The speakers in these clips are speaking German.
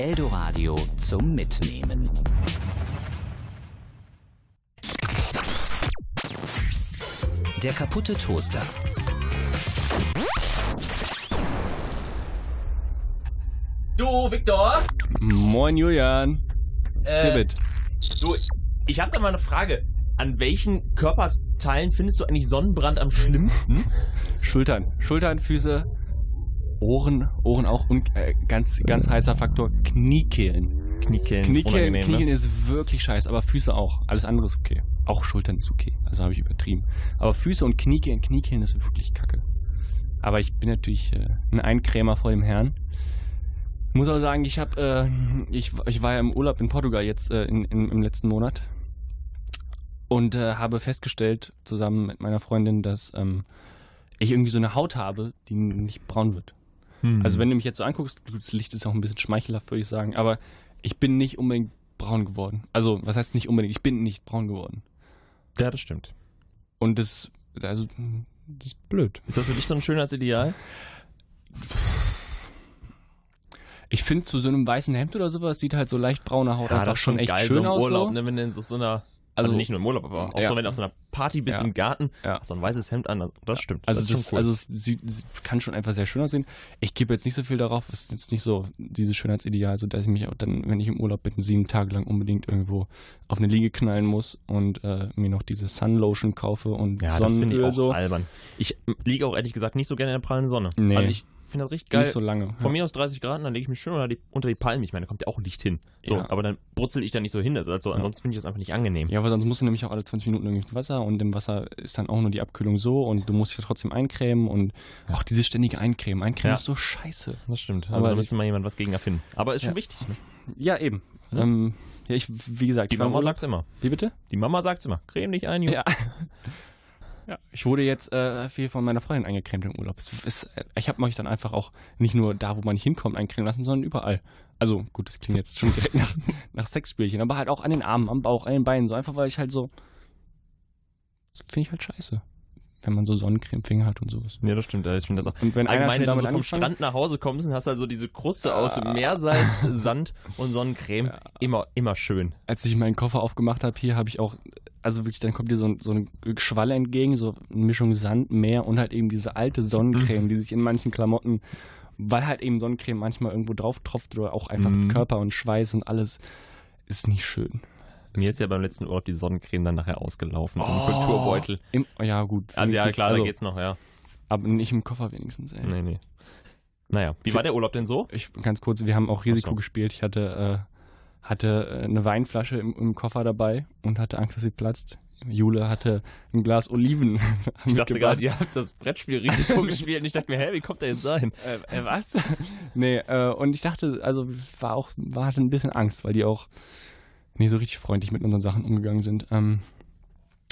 Eldoradio zum Mitnehmen. Der kaputte Toaster. Du, Viktor? Moin Julian. Äh, du, ich hab da mal eine Frage. An welchen Körperteilen findest du eigentlich Sonnenbrand am schlimmsten? Schultern. Schultern, Füße, Ohren, Ohren auch und äh, ganz, ganz heißer Faktor Kniekehlen. Kniekehlen, Kniekehlen, ist, Kniekehlen ne? ist wirklich scheiße, aber Füße auch. Alles andere ist okay. Auch Schultern ist okay. Also habe ich übertrieben. Aber Füße und Kniekehlen, Kniekehlen ist wirklich kacke. Aber ich bin natürlich äh, ein Einkrämer vor dem Herrn. Muss aber sagen, ich habe, äh, ich, ich war ja im Urlaub in Portugal jetzt äh, in, in, im letzten Monat und äh, habe festgestellt zusammen mit meiner Freundin, dass ähm, ich irgendwie so eine Haut habe, die nicht braun wird. Hm. Also wenn du mich jetzt so anguckst, das Licht ist auch ein bisschen schmeichelhaft, würde ich sagen, aber ich bin nicht unbedingt braun geworden. Also was heißt nicht unbedingt? Ich bin nicht braun geworden. Ja, das stimmt. Und das, also, das ist blöd. Ist das für dich so ein Schönheitsideal? Ich finde, zu so einem weißen Hemd oder sowas sieht halt so leicht braune Haut einfach das ist schon echt geil, schön so im aus. Urlaub, so. ne, wenn du in so, so einer, also, Also- nicht nur im Urlaub, aber auch Ja. so, wenn du auf so einer Party bist Ja. im Garten, Ja. hast du ein weißes Hemd an, das stimmt. Also, das das, cool. also es sieht, kann schon einfach sehr schön aussehen. Ich gebe jetzt nicht so viel darauf. Es ist jetzt nicht so dieses Schönheitsideal, so dass ich mich auch dann, wenn ich im Urlaub bin, sieben Tage lang unbedingt irgendwo auf eine Liege knallen muss und äh, mir noch diese Sunlotion kaufe und ja, das finde ich Sonnenöl auch so. albern. Ich liege auch ehrlich gesagt nicht so gerne in der prallen Sonne. Nee. Also ich finde das richtig geil. Nicht so lange. Von mir aus 30 Grad, dann lege ich mich schön unter die, unter die Palmen. Ich meine, da kommt ja auch Licht hin. So, Ja. aber dann brutzel ich da nicht so hin. Also, also ansonsten finde ich das einfach nicht angenehm. Ja, aber sonst musst du nämlich auch alle 20 Minuten irgendwie ins Wasser und im Wasser ist dann auch nur die Abkühlung so und du musst dich trotzdem eincremen und auch dieses ständige Eincremen. Eincremen Ja. ist so scheiße. Das stimmt. Aber Aber da ich- müsste mal jemand was gegen erfinden. Aber ist schon Ja. wichtig. Ne? Ja, eben. Ja. Ähm, ja, ich, wie gesagt, Die Mama Urlaub- sagt immer. Wie bitte? Die Mama sagt immer. Creme dich ein, Junge. Ja. ja. Ich wurde jetzt äh, viel von meiner Freundin eingecremt im Urlaub. Ist, ich habe mich dann einfach auch nicht nur da, wo man nicht hinkommt, eincremen lassen, sondern überall. Also gut, das klingt jetzt schon direkt nach, nach Sexspielchen, aber halt auch an den Armen, am Bauch, an den Beinen, so einfach, weil ich halt so. Das finde ich halt scheiße. Wenn man so Sonnencremefinger hat und sowas. Ja, das stimmt. Ich finde das auch. Und wenn einer Allgemein, schon wenn du so vom Strand nach Hause kommst und hast also diese Kruste aus Ah. Meersalz, Sand und Sonnencreme. Ja. Immer, immer schön. als ich meinen Koffer aufgemacht habe, hier habe ich auch, also wirklich, dann kommt dir so, ein- so eine Schwalle entgegen, so eine Mischung Sand, Meer und halt eben diese alte Sonnencreme, die sich in manchen Klamotten, weil halt eben Sonnencreme manchmal irgendwo drauf tropft oder auch einfach Mhm. Körper und Schweiß und alles, ist nicht schön. Mir ist ja beim letzten Urlaub die Sonnencreme dann nachher ausgelaufen im Oh. Kulturbeutel. Im, ja, gut. Also ja, klar, also, da geht's noch, ja. Aber nicht im Koffer wenigstens, ey. Nee, nee. Naja, wie war der Urlaub denn so? Ich, ganz kurz, wir haben auch Risiko so. gespielt. Ich hatte, äh, hatte äh, eine Weinflasche im, im Koffer dabei und hatte Angst, dass sie platzt. Jule hatte ein Glas Oliven. Ich dachte gerade, ihr habt das Brettspiel-Risiko gespielt und ich dachte mir, hä, wie kommt der jetzt dahin? Äh, äh, was? nee, äh, und ich dachte, also war auch, war hatte ein bisschen Angst, weil die auch nicht so richtig freundlich mit unseren Sachen umgegangen sind. Ähm,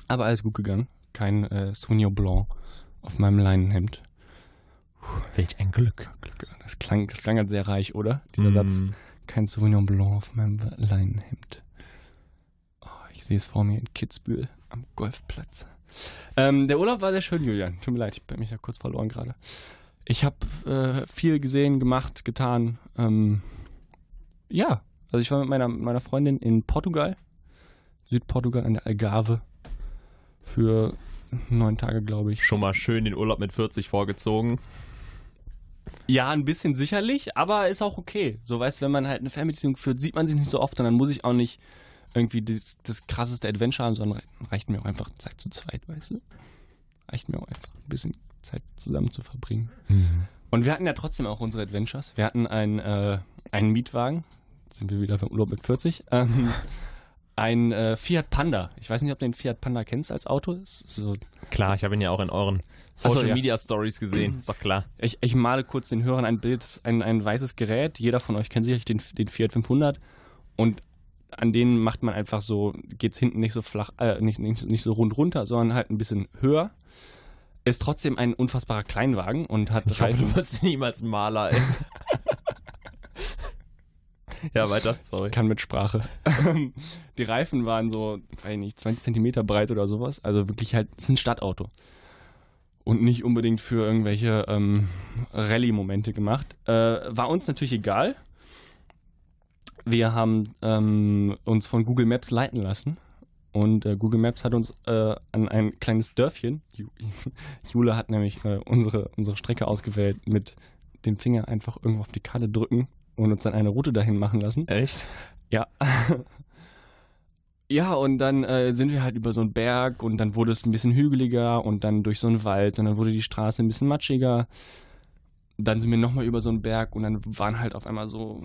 aber alles gut gegangen. Kein äh, Sauvignon Blanc auf meinem Leinenhemd. Welch ein Glück. Glück. Das klang, das klang halt sehr reich, oder? Dieser Satz. Mm. Kein Sauvignon Blanc auf meinem Leinenhemd. Oh, ich sehe es vor mir in Kitzbühel am Golfplatz. Ähm, der Urlaub war sehr schön, Julian. Tut mir leid, ich bin mich da kurz verloren gerade. Ich habe äh, viel gesehen, gemacht, getan. Ähm, ja, also ich war mit meiner, meiner Freundin in Portugal, Südportugal an der Algarve für neun Tage, glaube ich. Schon mal schön den Urlaub mit 40 vorgezogen. Ja, ein bisschen sicherlich, aber ist auch okay. So, weißt du, wenn man halt eine Fernbeziehung führt, sieht man sich nicht so oft und dann muss ich auch nicht irgendwie das, das krasseste Adventure haben, sondern rei- reicht mir auch einfach Zeit zu zweit, weißt du? Reicht mir auch einfach ein bisschen Zeit zusammen zu verbringen. Und wir hatten ja trotzdem auch unsere Adventures. Wir hatten einen, äh, einen Mietwagen, sind wir wieder beim Urlaub mit 40, ähm, ein äh, Fiat Panda. Ich weiß nicht, ob du den Fiat Panda kennst als Auto. So Klar, ich habe ihn ja auch in euren so, Social ja. Media Stories gesehen. Ist doch klar. Ich, ich male kurz den Hörern ein Bild, ein, ein weißes Gerät. Jeder von euch kennt sicherlich den, den Fiat 500. Und an denen macht man einfach so, geht es hinten nicht so flach, äh, nicht, nicht, nicht so rund runter, sondern halt ein bisschen höher. Ist trotzdem ein unfassbarer Kleinwagen und hat Ich hoffe, du wirst niemals Maler, ey. ja, weiter. Sorry. kann mit Sprache. Die Reifen waren so, weiß ich nicht, 20 Zentimeter breit oder sowas. Also wirklich halt, es ist ein Stadtauto. Und nicht unbedingt für irgendwelche ähm, Rallye-Momente gemacht. Äh, war uns natürlich egal. wir haben ähm, uns von Google Maps leiten lassen. Und äh, Google Maps hat uns äh, an ein kleines Dörfchen, Ju- Jule hat nämlich äh, unsere, unsere Strecke ausgewählt, mit dem Finger einfach irgendwo auf die Karte drücken und uns dann eine Route dahin machen lassen. Echt? Ja. ja, und dann äh, sind wir halt über so einen Berg und dann wurde es ein bisschen hügeliger und dann durch so einen Wald und dann wurde die Straße ein bisschen matschiger. Dann sind wir nochmal über so einen Berg und dann waren halt auf einmal so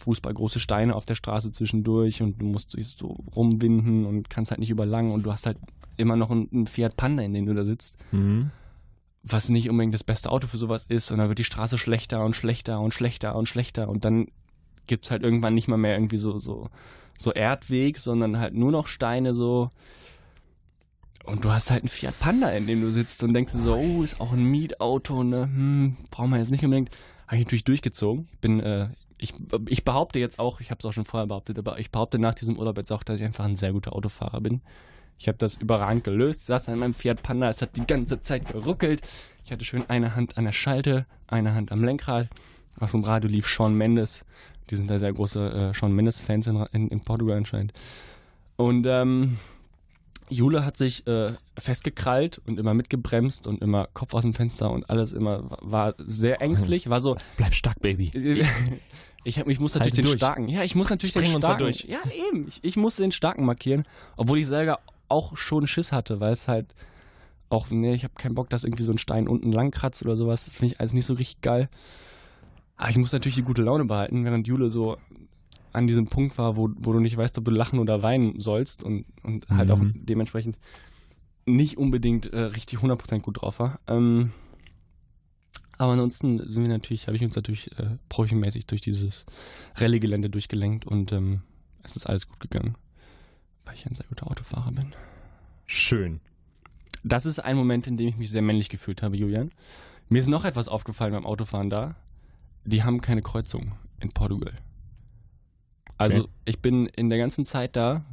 fußballgroße Steine auf der Straße zwischendurch und du musst dich so rumwinden und kannst halt nicht überlangen und du hast halt immer noch einen, einen Fiat Panda, in dem du da sitzt Mhm. Was nicht unbedingt das beste Auto für sowas ist. Und dann wird die Straße schlechter und schlechter und schlechter und schlechter. Und dann gibt es halt irgendwann nicht mal mehr irgendwie so, so, so Erdweg, sondern halt nur noch Steine so. Und du hast halt einen Fiat Panda, in dem du sitzt und denkst so, oh, ist auch ein Mietauto, ne? Hm, brauchen wir jetzt nicht unbedingt. Habe ich natürlich durchgezogen. Ich bin, äh, ich, ich behaupte jetzt auch, ich habe es auch schon vorher behauptet, aber ich behaupte nach diesem Urlaub jetzt auch, dass ich einfach ein sehr guter Autofahrer bin. Ich habe das überragend gelöst. Saß an meinem Fiat Panda, es hat die ganze Zeit geruckelt. Ich hatte schön eine Hand an der Schalte, eine Hand am Lenkrad. Aus dem Radio lief Sean Mendes. Die sind da sehr große äh, Sean Mendes-Fans in, in, in Portugal anscheinend. Und ähm, Jule hat sich äh, festgekrallt und immer mitgebremst und immer Kopf aus dem Fenster und alles immer war sehr ängstlich. War so, Bleib stark, Baby. ich, hab, ich muss natürlich Halte den durch. starken. Ja, ich muss natürlich Sprengen den uns da starken. durch. Ja, eben. Ich, ich musste den starken markieren, obwohl ich selber auch schon Schiss hatte, weil es halt auch, nee, ich habe keinen Bock, dass irgendwie so ein Stein unten lang kratzt oder sowas. Das finde ich alles nicht so richtig geil. Aber ich muss natürlich die gute Laune behalten, während Jule so an diesem Punkt war, wo, wo du nicht weißt, ob du lachen oder weinen sollst und, und halt auch Mhm. dementsprechend nicht unbedingt äh, richtig 100% gut drauf war. Ähm, aber ansonsten sind wir natürlich, habe ich uns natürlich äh, profimäßig durch dieses Rallye-Gelände durchgelenkt und ähm, es ist alles gut gegangen, weil ich ein sehr guter Autofahrer bin. Schön. Das ist ein Moment, in dem ich mich sehr männlich gefühlt habe, Julian. Mir ist noch etwas aufgefallen beim Autofahren da. Die haben keine Kreuzung in Portugal. Also Okay. ich bin in der ganzen Zeit da,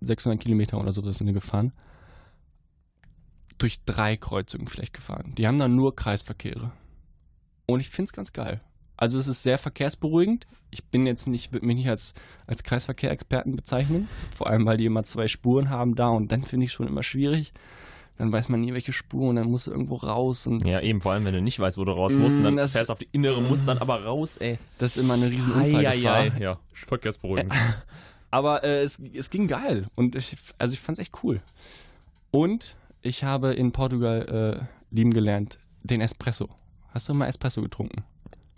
600 Kilometer oder so sind wir gefahren, durch drei Kreuzungen vielleicht gefahren. Die haben da nur Kreisverkehre. Und ich finde es ganz geil. Also es ist sehr verkehrsberuhigend. Ich bin jetzt nicht, würde mich nicht als, als Kreisverkehrexperten bezeichnen. Vor allem, weil die immer zwei Spuren haben da und dann finde ich schon immer schwierig. Dann weiß man nie, welche Spur und dann muss irgendwo raus und Ja, eben, vor allem, wenn du nicht weißt, wo du raus musst und dann Mm, das- fährst du auf die innere, musst dann aber raus, ey. das ist immer eine riesen Unfallgefahr. Eieiei. Ja, verkehrsberuhigend. Aber äh, es, es ging geil und ich, also ich fand es echt cool. Und ich habe in Portugal äh, lieben gelernt den Espresso. Hast du mal Espresso getrunken?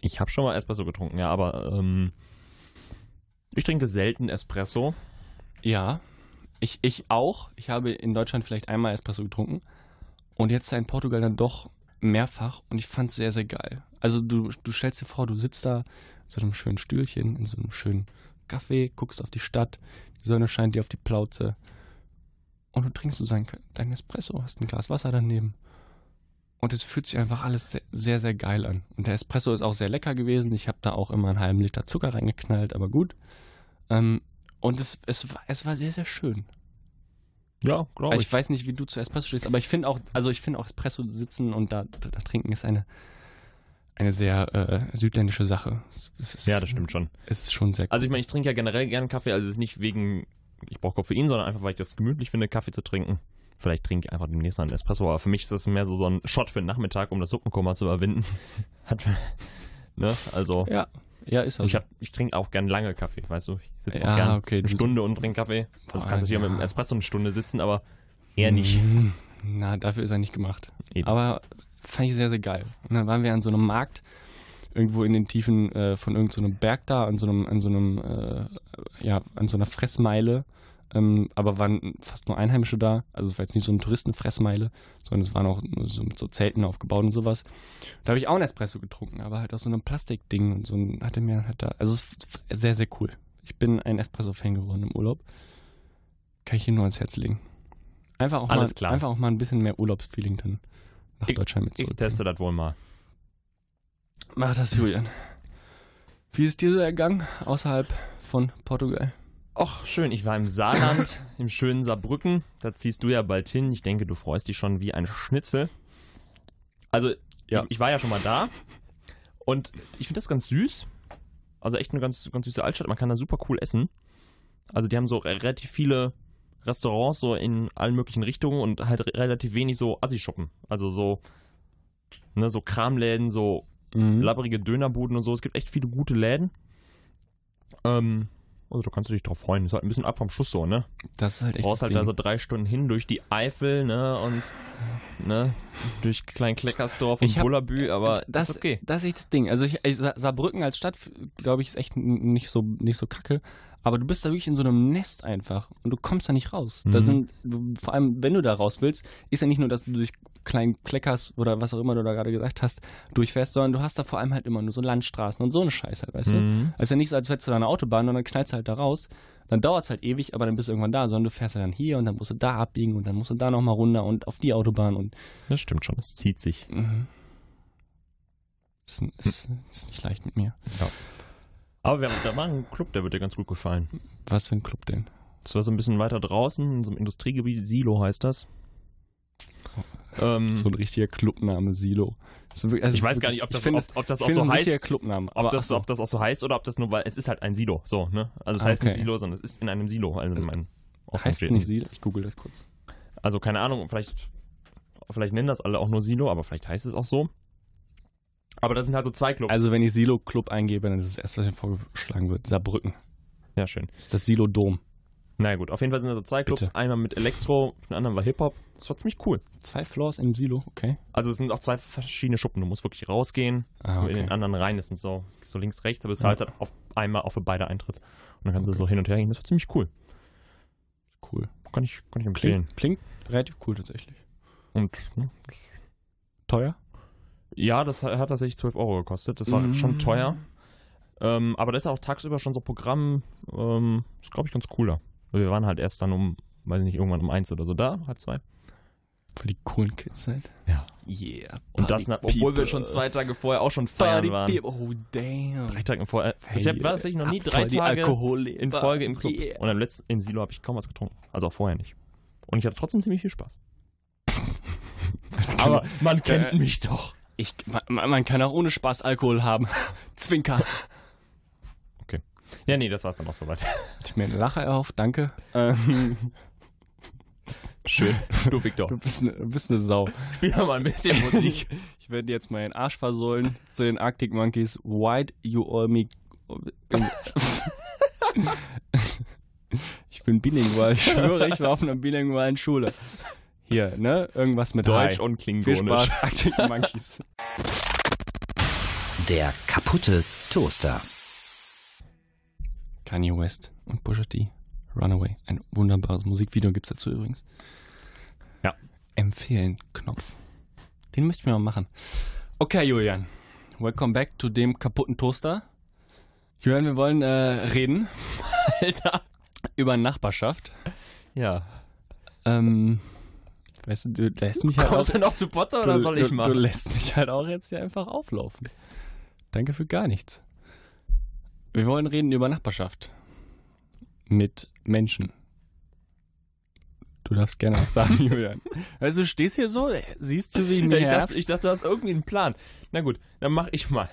Ich habe schon mal Espresso getrunken, ja, aber ähm, ich trinke selten Espresso. Ja, ich, ich auch. Ich habe in Deutschland vielleicht einmal Espresso getrunken und jetzt in Portugal dann doch mehrfach und ich fand es sehr, sehr geil. Also du, du stellst dir vor, du sitzt da in so einem schönen Stühlchen, in so einem schönen Café, guckst auf die Stadt, die Sonne scheint dir auf die Plauze und du trinkst so dein, dein Espresso, hast ein Glas Wasser daneben und es fühlt sich einfach alles sehr, sehr, sehr geil an. Und der Espresso ist auch sehr lecker gewesen. Ich habe da auch immer einen halben Liter Zucker reingeknallt, aber gut. Ähm, und es, es, war, es war sehr, sehr schön. Ja, glaube Also ich. ich weiß nicht, wie du zu Espresso stehst, aber ich finde auch, also ich finde auch Espresso sitzen und da, da, trinken ist eine, eine sehr äh, südländische Sache. Ist, Ja, das stimmt schon. Es ist schon sehr cool. Also ich meine, ich trinke ja generell gerne Kaffee, also es ist nicht wegen, ich brauche Koffein, sondern einfach, weil ich das gemütlich finde, Kaffee zu trinken. Vielleicht trinke ich einfach demnächst mal einen Espresso, aber für mich ist das mehr so, so ein Shot für den Nachmittag, um das Suppenkoma zu überwinden. Hat, ne, also ja, ja, ist auch ich, hab, ich trinke auch gern lange Kaffee, weißt du? Ich sitze Ja, auch gern okay, eine Stunde und trinke Kaffee. Also Boah, kannst du hier ja. mit dem Espresso eine Stunde sitzen, aber eher nicht. Mm, Na, dafür ist er nicht gemacht. Eben. Aber fand ich sehr, sehr geil. Und dann waren wir an so einem Markt, irgendwo in den Tiefen äh, von irgendeinem so einem Berg da, an so einem, an so einem, äh, ja, an so einer Fressmeile. Ähm, aber waren fast nur Einheimische da. Also es war jetzt nicht so eine Touristenfressmeile, sondern es waren auch so mit so Zelten aufgebaut und sowas. Da habe ich auch einen Espresso getrunken, aber halt aus so einem Plastikding und so ein, hatte mir halt da. Also es ist sehr, sehr cool. Ich bin ein Espresso-Fan geworden im Urlaub. Kann ich hier nur ans Herz legen. Einfach auch, Alles mal, klar. einfach auch mal ein bisschen mehr Urlaubsfeeling dann nach Ich- Deutschland mit Ich teste das wohl mal. Mach das, Julian. Wie ist dir so ergangen außerhalb von Portugal? Och, schön. Ich war im Saarland, im schönen Saarbrücken. Da ziehst du ja bald hin. Ich denke, du freust dich schon wie ein Schnitzel. Also, Ja. ich, ich war ja schon mal da. Und ich finde das ganz süß. Also echt eine ganz, ganz süße Altstadt. Man kann da super cool essen. Also die haben so re- relativ viele Restaurants so in allen möglichen Richtungen und halt re relativ wenig so Assi-Schuppen. Also so, ne, so Kramläden, so Mhm. labbrige Dönerbuden und so. Es gibt echt viele gute Läden. Ähm, also da kannst du dich drauf freuen. Ist halt ein bisschen ab vom Schuss so, ne? Das ist halt echt brauchst das halt da Ding. so drei Stunden hin durch die Eifel, ne, und ne, durch Klein-Kleckersdorf und Ich hab- Bullabü, aber das ist okay. Das ist echt das Ding. Also ich, ich, Sa- Saarbrücken als Stadt, glaube ich, ist echt nicht so, nicht so kacke. Aber du bist da wirklich in so einem Nest einfach und du kommst da nicht raus. Mhm. Das sind, du, vor allem, wenn du da raus willst, ist ja nicht nur, dass du durch kleinen Kleckers oder was auch immer du da gerade gesagt hast, durchfährst, sondern du hast da vor allem halt immer nur so Landstraßen und so eine Scheiße halt, weißt du? Mhm. Also ja nicht so, als wärst du da eine Autobahn und dann knallst du halt da raus. Dann dauert es halt ewig, aber dann bist du irgendwann da, sondern du fährst ja dann hier und dann musst du da abbiegen und dann musst du da nochmal runter und auf die Autobahn und Das stimmt schon, es zieht sich. Mhm. Ist, ist, ist nicht leicht mit mir. Aber wir haben, da war ein Club, der wird dir ganz gut gefallen. Was für ein Club denn? Das war so ein bisschen weiter draußen, in so einem Industriegebiet, Silo heißt das. Ähm, So ein richtiger Clubname, Silo. Also ich weiß gar nicht, ob das, finde ob, ob das auch so heißt. Clubname. Ob das, so. ob das auch so heißt oder ob das nur, weil es ist halt ein Silo, so, ne? Also es Ah, heißt okay. nicht Silo, sondern es ist in einem Silo, also in meinem heißt es nicht Silo? Ich google das kurz. Also keine Ahnung, vielleicht, vielleicht nennen das alle auch nur Silo, aber vielleicht heißt es auch so. Aber das sind halt so zwei Clubs. Also wenn ich Silo Club eingebe, dann ist das erste, was mir vorgeschlagen wird, Saarbrücken. ja, schön. Das ist das Silo Dom. Na gut, auf jeden Fall sind da so zwei Clubs. Bitte. Einmal mit Elektro, der andere war Hip-Hop. Das war ziemlich cool. Zwei Floors im Silo, okay. Also es sind auch zwei verschiedene Schuppen. Du musst wirklich rausgehen, Ah, in okay. den anderen rein. Das sind so, so links, rechts, aber du zahlst halt auf einmal auf für beide Eintritt. Und dann kannst du so hin und her gehen. Das war ziemlich cool. Cool. Kann ich, kann ich empfehlen. Klingt, klingt relativ cool tatsächlich. Und ne, Teuer? ja, das hat tatsächlich 12 Euro gekostet. Das war Mhm. schon teuer. Ähm, aber da ist auch tagsüber schon so Programm, ähm, ist glaube ich ganz cooler. Weil Wir waren halt erst dann um, weiß ich nicht, irgendwann um eins oder so da, halb zwei. Für die coolen Kids halt. Ja. Yeah. Und das, nach, obwohl wir schon zwei Tage vorher auch schon feiern Party waren. people. Oh, damn. Drei Tage vorher. ich hab, war tatsächlich noch nie drei Tage Alkoholleber. in Folge im Club. Yeah. Und im letzten, im Silo habe ich kaum was getrunken. Also auch vorher nicht. Und ich hatte trotzdem ziemlich viel Spaß. Aber man kennt mich doch. Ich, man, man kann auch ohne Spaß Alkohol haben. Zwinker. Ja, nee, das war's dann auch soweit. Ich mir einen Lacher auf, danke. Ähm, Schön. Du, Victor. du, bist eine, bist eine Sau. Spiel mal ein bisschen Musik. Ich werde dir jetzt meinen Arsch versohlen zu den Arctic Monkeys. Why'd you all me... ich bin bilingual. Ich schwöre, ich war auf einer bilingualen Schule. Hier, ne? Irgendwas mit Deutsch Hi. und Viel Klingonisch. Spaß, Arctic Monkeys. Der kaputte Toaster. Kanye West und Pusha T. Runaway. Ein wunderbares Musikvideo gibt's dazu übrigens. Ja. Empfehlen, Knopf. Den müssten wir mal machen. Okay, Julian. Welcome back to dem kaputten Toaster. Julian, wir wollen äh, reden Alter. über Nachbarschaft. Ja. Ähm, weißt du, du lässt mich halt auch, du noch zu Potter oder du, soll ich du, machen? du lässt mich halt auch jetzt hier einfach auflaufen. Danke für gar nichts. Wir wollen reden über Nachbarschaft. Mit Menschen. Du darfst gerne was sagen, Julian. Also du stehst hier so, siehst du, wie Ja, mir ich, dachte, ich dachte, du hast irgendwie einen Plan. Na gut, dann mach ich mal.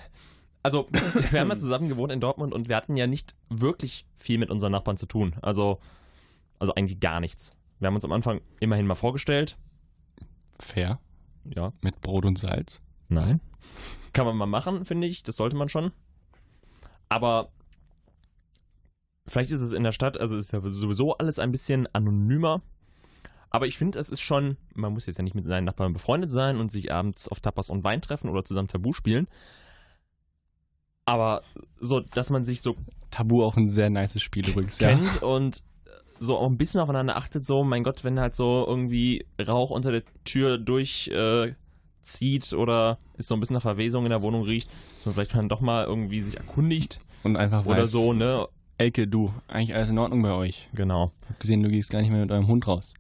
Also, wir haben ja zusammen gewohnt in Dortmund und wir hatten ja nicht wirklich viel mit unseren Nachbarn zu tun. Also, also eigentlich gar nichts. Wir haben uns am Anfang immerhin mal vorgestellt. Fair. Ja, Mit Brot und Salz. nein. Kann man mal machen, finde ich. Das sollte man schon. Aber vielleicht ist es in der Stadt, also ist ja sowieso alles ein bisschen anonymer. Aber ich finde, es ist schon, man muss jetzt ja nicht mit seinen Nachbarn befreundet sein und sich abends auf Tapas und Wein treffen oder zusammen Tabu spielen. Aber so, dass man sich so Tabu auch ein sehr nices Spiel übrigens. Ja. kennt und so auch ein bisschen aufeinander achtet, so, mein Gott, wenn halt so irgendwie Rauch unter der Tür durch äh, zieht oder es so ein bisschen nach Verwesung in der Wohnung riecht, dass man vielleicht dann doch mal irgendwie sich erkundigt Und einfach oder weiß, so, ne? Elke, du, eigentlich alles in Ordnung bei euch. Genau. Ich hab gesehen, du gehst gar nicht mehr mit eurem Hund raus.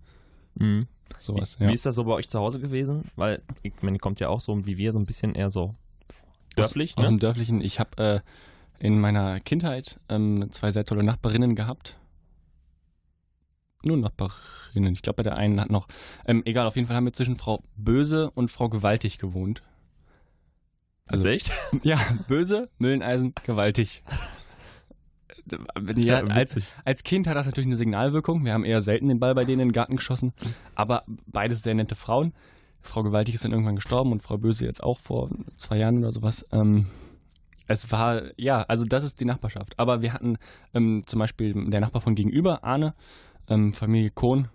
Mhm. Sowas, Wie ja. ist das so bei euch zu Hause gewesen? Weil, ich meine, ihr kommt ja auch so wie wir, so ein bisschen eher so dörflich, Aus ne? dem Dörflichen. Ich habe äh, in meiner Kindheit ähm, zwei sehr tolle Nachbarinnen gehabt. Nur Nachbarinnen. Ich glaube, bei der einen hat noch. Ähm, egal, auf jeden Fall haben wir zwischen Frau Böse und Frau Gewaltig gewohnt. Also echt? Ja, Böse, Mülleneisen, Gewaltig. ja, als, als Kind hat das natürlich eine Signalwirkung. Wir haben eher selten den Ball bei denen in den Garten geschossen. Aber beides sehr nette Frauen. Frau Gewaltig ist dann irgendwann gestorben und Frau Böse jetzt auch vor zwei Jahren oder sowas. Ähm, es war, ja, also das ist die Nachbarschaft. Aber wir hatten ähm, zum Beispiel der Nachbar von gegenüber, Arne, ähm, Familie Kohn,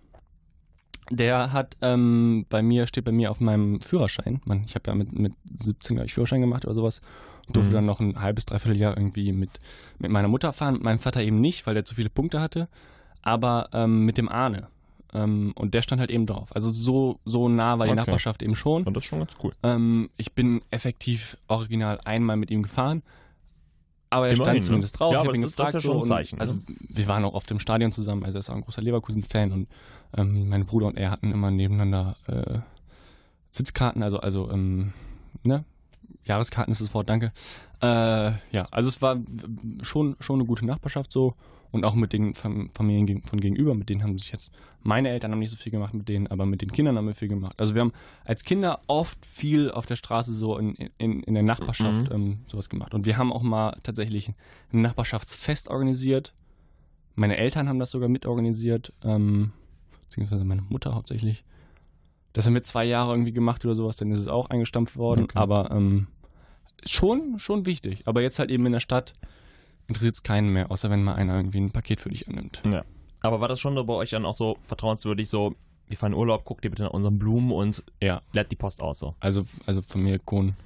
der hat ähm, bei mir, steht bei mir auf meinem Führerschein. Man, ich habe ja mit, mit 17 ich Führerschein gemacht oder sowas. Und durfte Mhm. dann noch ein halbes, dreiviertel Jahr irgendwie mit, mit meiner Mutter fahren. Mit meinem Vater eben nicht, weil der zu viele Punkte hatte. Aber ähm, mit dem Arne. Ähm, und der stand halt eben drauf. Also so, so nah war die Okay. Nachbarschaft eben schon. Und das ist schon ganz cool. Ähm, ich bin effektiv original einmal mit ihm gefahren. Aber er Immerhin, stand ne? zumindest drauf. Ja, ich aber das ist- das ist ja schon ein Zeichen, ne? Also wir waren auch oft im Stadion zusammen. Also er ist auch ein großer Leverkusen-Fan und ähm, mein Bruder und er hatten immer nebeneinander äh, Sitzkarten, also also ähm, ne? Jahreskarten ist das Wort, danke. Äh, ja, also es war schon, schon eine gute Nachbarschaft so und auch mit den Fam Familien von gegenüber, mit denen haben sich jetzt, meine Eltern haben nicht so viel gemacht mit denen, aber mit den Kindern haben wir viel gemacht. Also wir haben als Kinder oft viel auf der Straße so in, in, in der Nachbarschaft Mhm. ähm, sowas gemacht. Und wir haben auch mal tatsächlich ein Nachbarschaftsfest organisiert. Meine Eltern haben das sogar mitorganisiert, ähm, beziehungsweise meine Mutter hauptsächlich. Das haben wir zwei Jahre irgendwie gemacht oder sowas, dann ist es auch eingestampft worden. Okay. Aber ähm, schon, schon wichtig. Aber jetzt halt eben in der Stadt interessiert es keinen mehr, außer wenn mal einer irgendwie ein Paket für dich annimmt. Ja. Aber war das schon bei euch dann auch so vertrauenswürdig, so, wir fahren in Urlaub, guckt ihr bitte nach unseren Blumen und Ja. leert die Post aus, so. Also, also von mir, Kohn,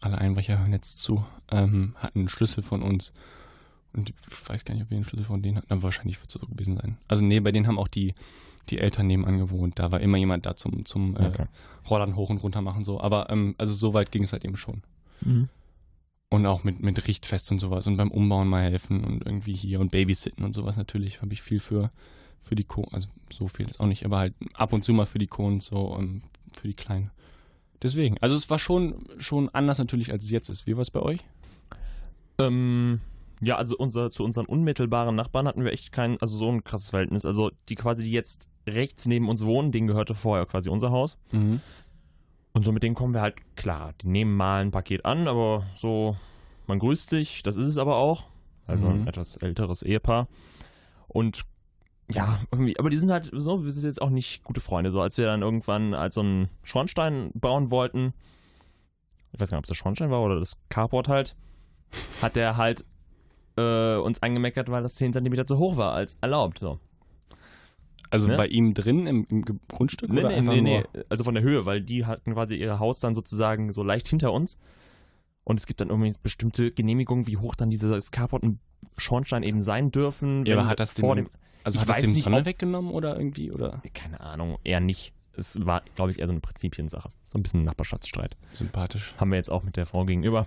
alle Einbrecher hören jetzt zu, ähm, hatten einen Schlüssel von uns. Und ich weiß gar nicht, ob wir einen Schlüssel von denen hatten, aber wahrscheinlich wird es so gewesen sein. Also nee, bei denen haben auch die, die Eltern nebenan gewohnt. Da war immer jemand da zum, zum äh, Okay. Rollern hoch und runter machen so. Aber ähm, also so weit ging es halt eben schon. Mhm. Und auch mit, mit Richtfest und sowas und beim Umbauen mal helfen und irgendwie hier und Babysitten und sowas natürlich habe ich viel für, für die Kohlen, also so viel ist auch nicht, aber halt ab und zu mal für die Kohlen so ähm, für die Kleinen. Deswegen, also es war schon, schon anders natürlich, als es jetzt ist. Wie war es bei euch? Ähm, ja, also unser, zu unseren unmittelbaren Nachbarn hatten wir echt kein, also so ein krasses Verhältnis. Also die quasi, die jetzt rechts neben uns wohnen, denen gehörte vorher quasi unser Haus. Mhm. Und so mit denen kommen wir halt klar. Die nehmen mal ein Paket an, aber so, man grüßt sich, das ist es aber auch. Also Mhm. ein etwas älteres Ehepaar. Und ja, irgendwie, aber die sind halt so, wir sind jetzt auch nicht gute Freunde. So, als wir dann irgendwann als so einen Schornstein bauen wollten, ich weiß gar nicht, ob es der Schornstein war oder das Carport halt, hat der halt äh, uns angemeckert, weil das 10 cm zu hoch war als erlaubt. So. Also Ne? bei ihm drin im, im Grundstück Nee, oder nee, einfach nee, nur? nee, also von der Höhe, weil die hatten quasi ihr Haus dann sozusagen so leicht hinter uns. Und es gibt dann irgendwie bestimmte Genehmigungen, wie hoch dann dieses Carport und Schornstein eben sein dürfen. Ja, aber hat das vor den- dem, Also hat das nicht, Sonne weggenommen oder irgendwie? Oder keine Ahnung, eher nicht. Es war, glaube ich, eher so eine Prinzipiensache. So ein bisschen ein Nachbarschaftsstreit. sympathisch? Haben wir jetzt auch mit der Frau gegenüber.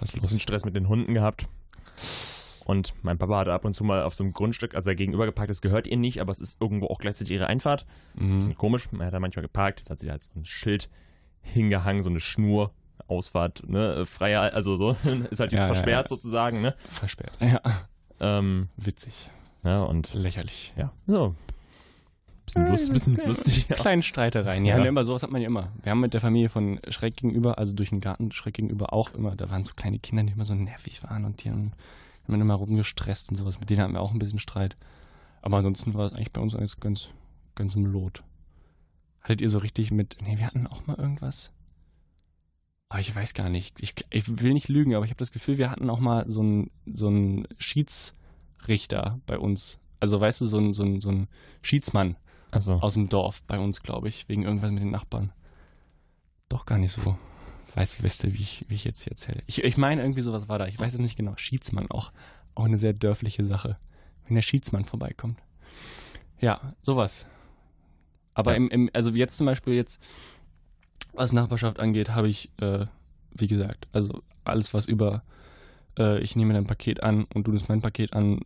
Was Ein bisschen Stress mit den Hunden gehabt. Und mein Papa hatte ab und zu mal auf so einem Grundstück, also er gegenüber geparkt ist, gehört ihr nicht, aber es ist irgendwo auch gleichzeitig ihre Einfahrt. Das ist ein Mhm. bisschen komisch. Man hat da manchmal geparkt. Jetzt hat sie halt so ein Schild hingehangen, so eine Schnur, Ausfahrt, ne, freier, also so, ist halt jetzt Ja, ja, versperrt ja. sozusagen, ne. Versperrt. Ja, Ähm, witzig. ja, und Lächerlich. ja, so. Bisschen, lust, bisschen lustig. Ja. Kleinen Streitereien. Ja, Ja. Immer sowas hat man ja immer. Wir haben mit der Familie von schräg gegenüber, also durch den Garten schräg gegenüber auch immer, da waren so kleine Kinder, die immer so nervig waren und die haben, haben immer rumgestresst und sowas. Mit denen hatten wir auch ein bisschen Streit. Aber ansonsten war es eigentlich bei uns alles ganz, ganz im Lot. Hattet ihr so richtig mit, nee, wir hatten auch mal irgendwas. Aber ich weiß gar nicht. Ich, ich will nicht lügen, aber ich habe das Gefühl, wir hatten auch mal so einen so einen Schiedsrichter bei uns. Also weißt du, so ein, so ein, so ein Schiedsmann Also, aus dem Dorf bei uns, glaube ich, wegen irgendwas mit den Nachbarn. Doch gar nicht so. Weißt du, weißt du, wie ich, wie ich jetzt hier erzähle? Ich, ich meine, irgendwie sowas war da. Ich weiß es nicht genau. Schiedsmann auch. Auch eine sehr dörfliche Sache. Wenn der Schiedsmann vorbeikommt. Ja, sowas. Aber Ja. im, im, also jetzt zum Beispiel jetzt, was Nachbarschaft angeht, habe ich, äh, wie gesagt, also alles, was über, äh, ich nehme dein Paket an und du nimmst mein Paket an,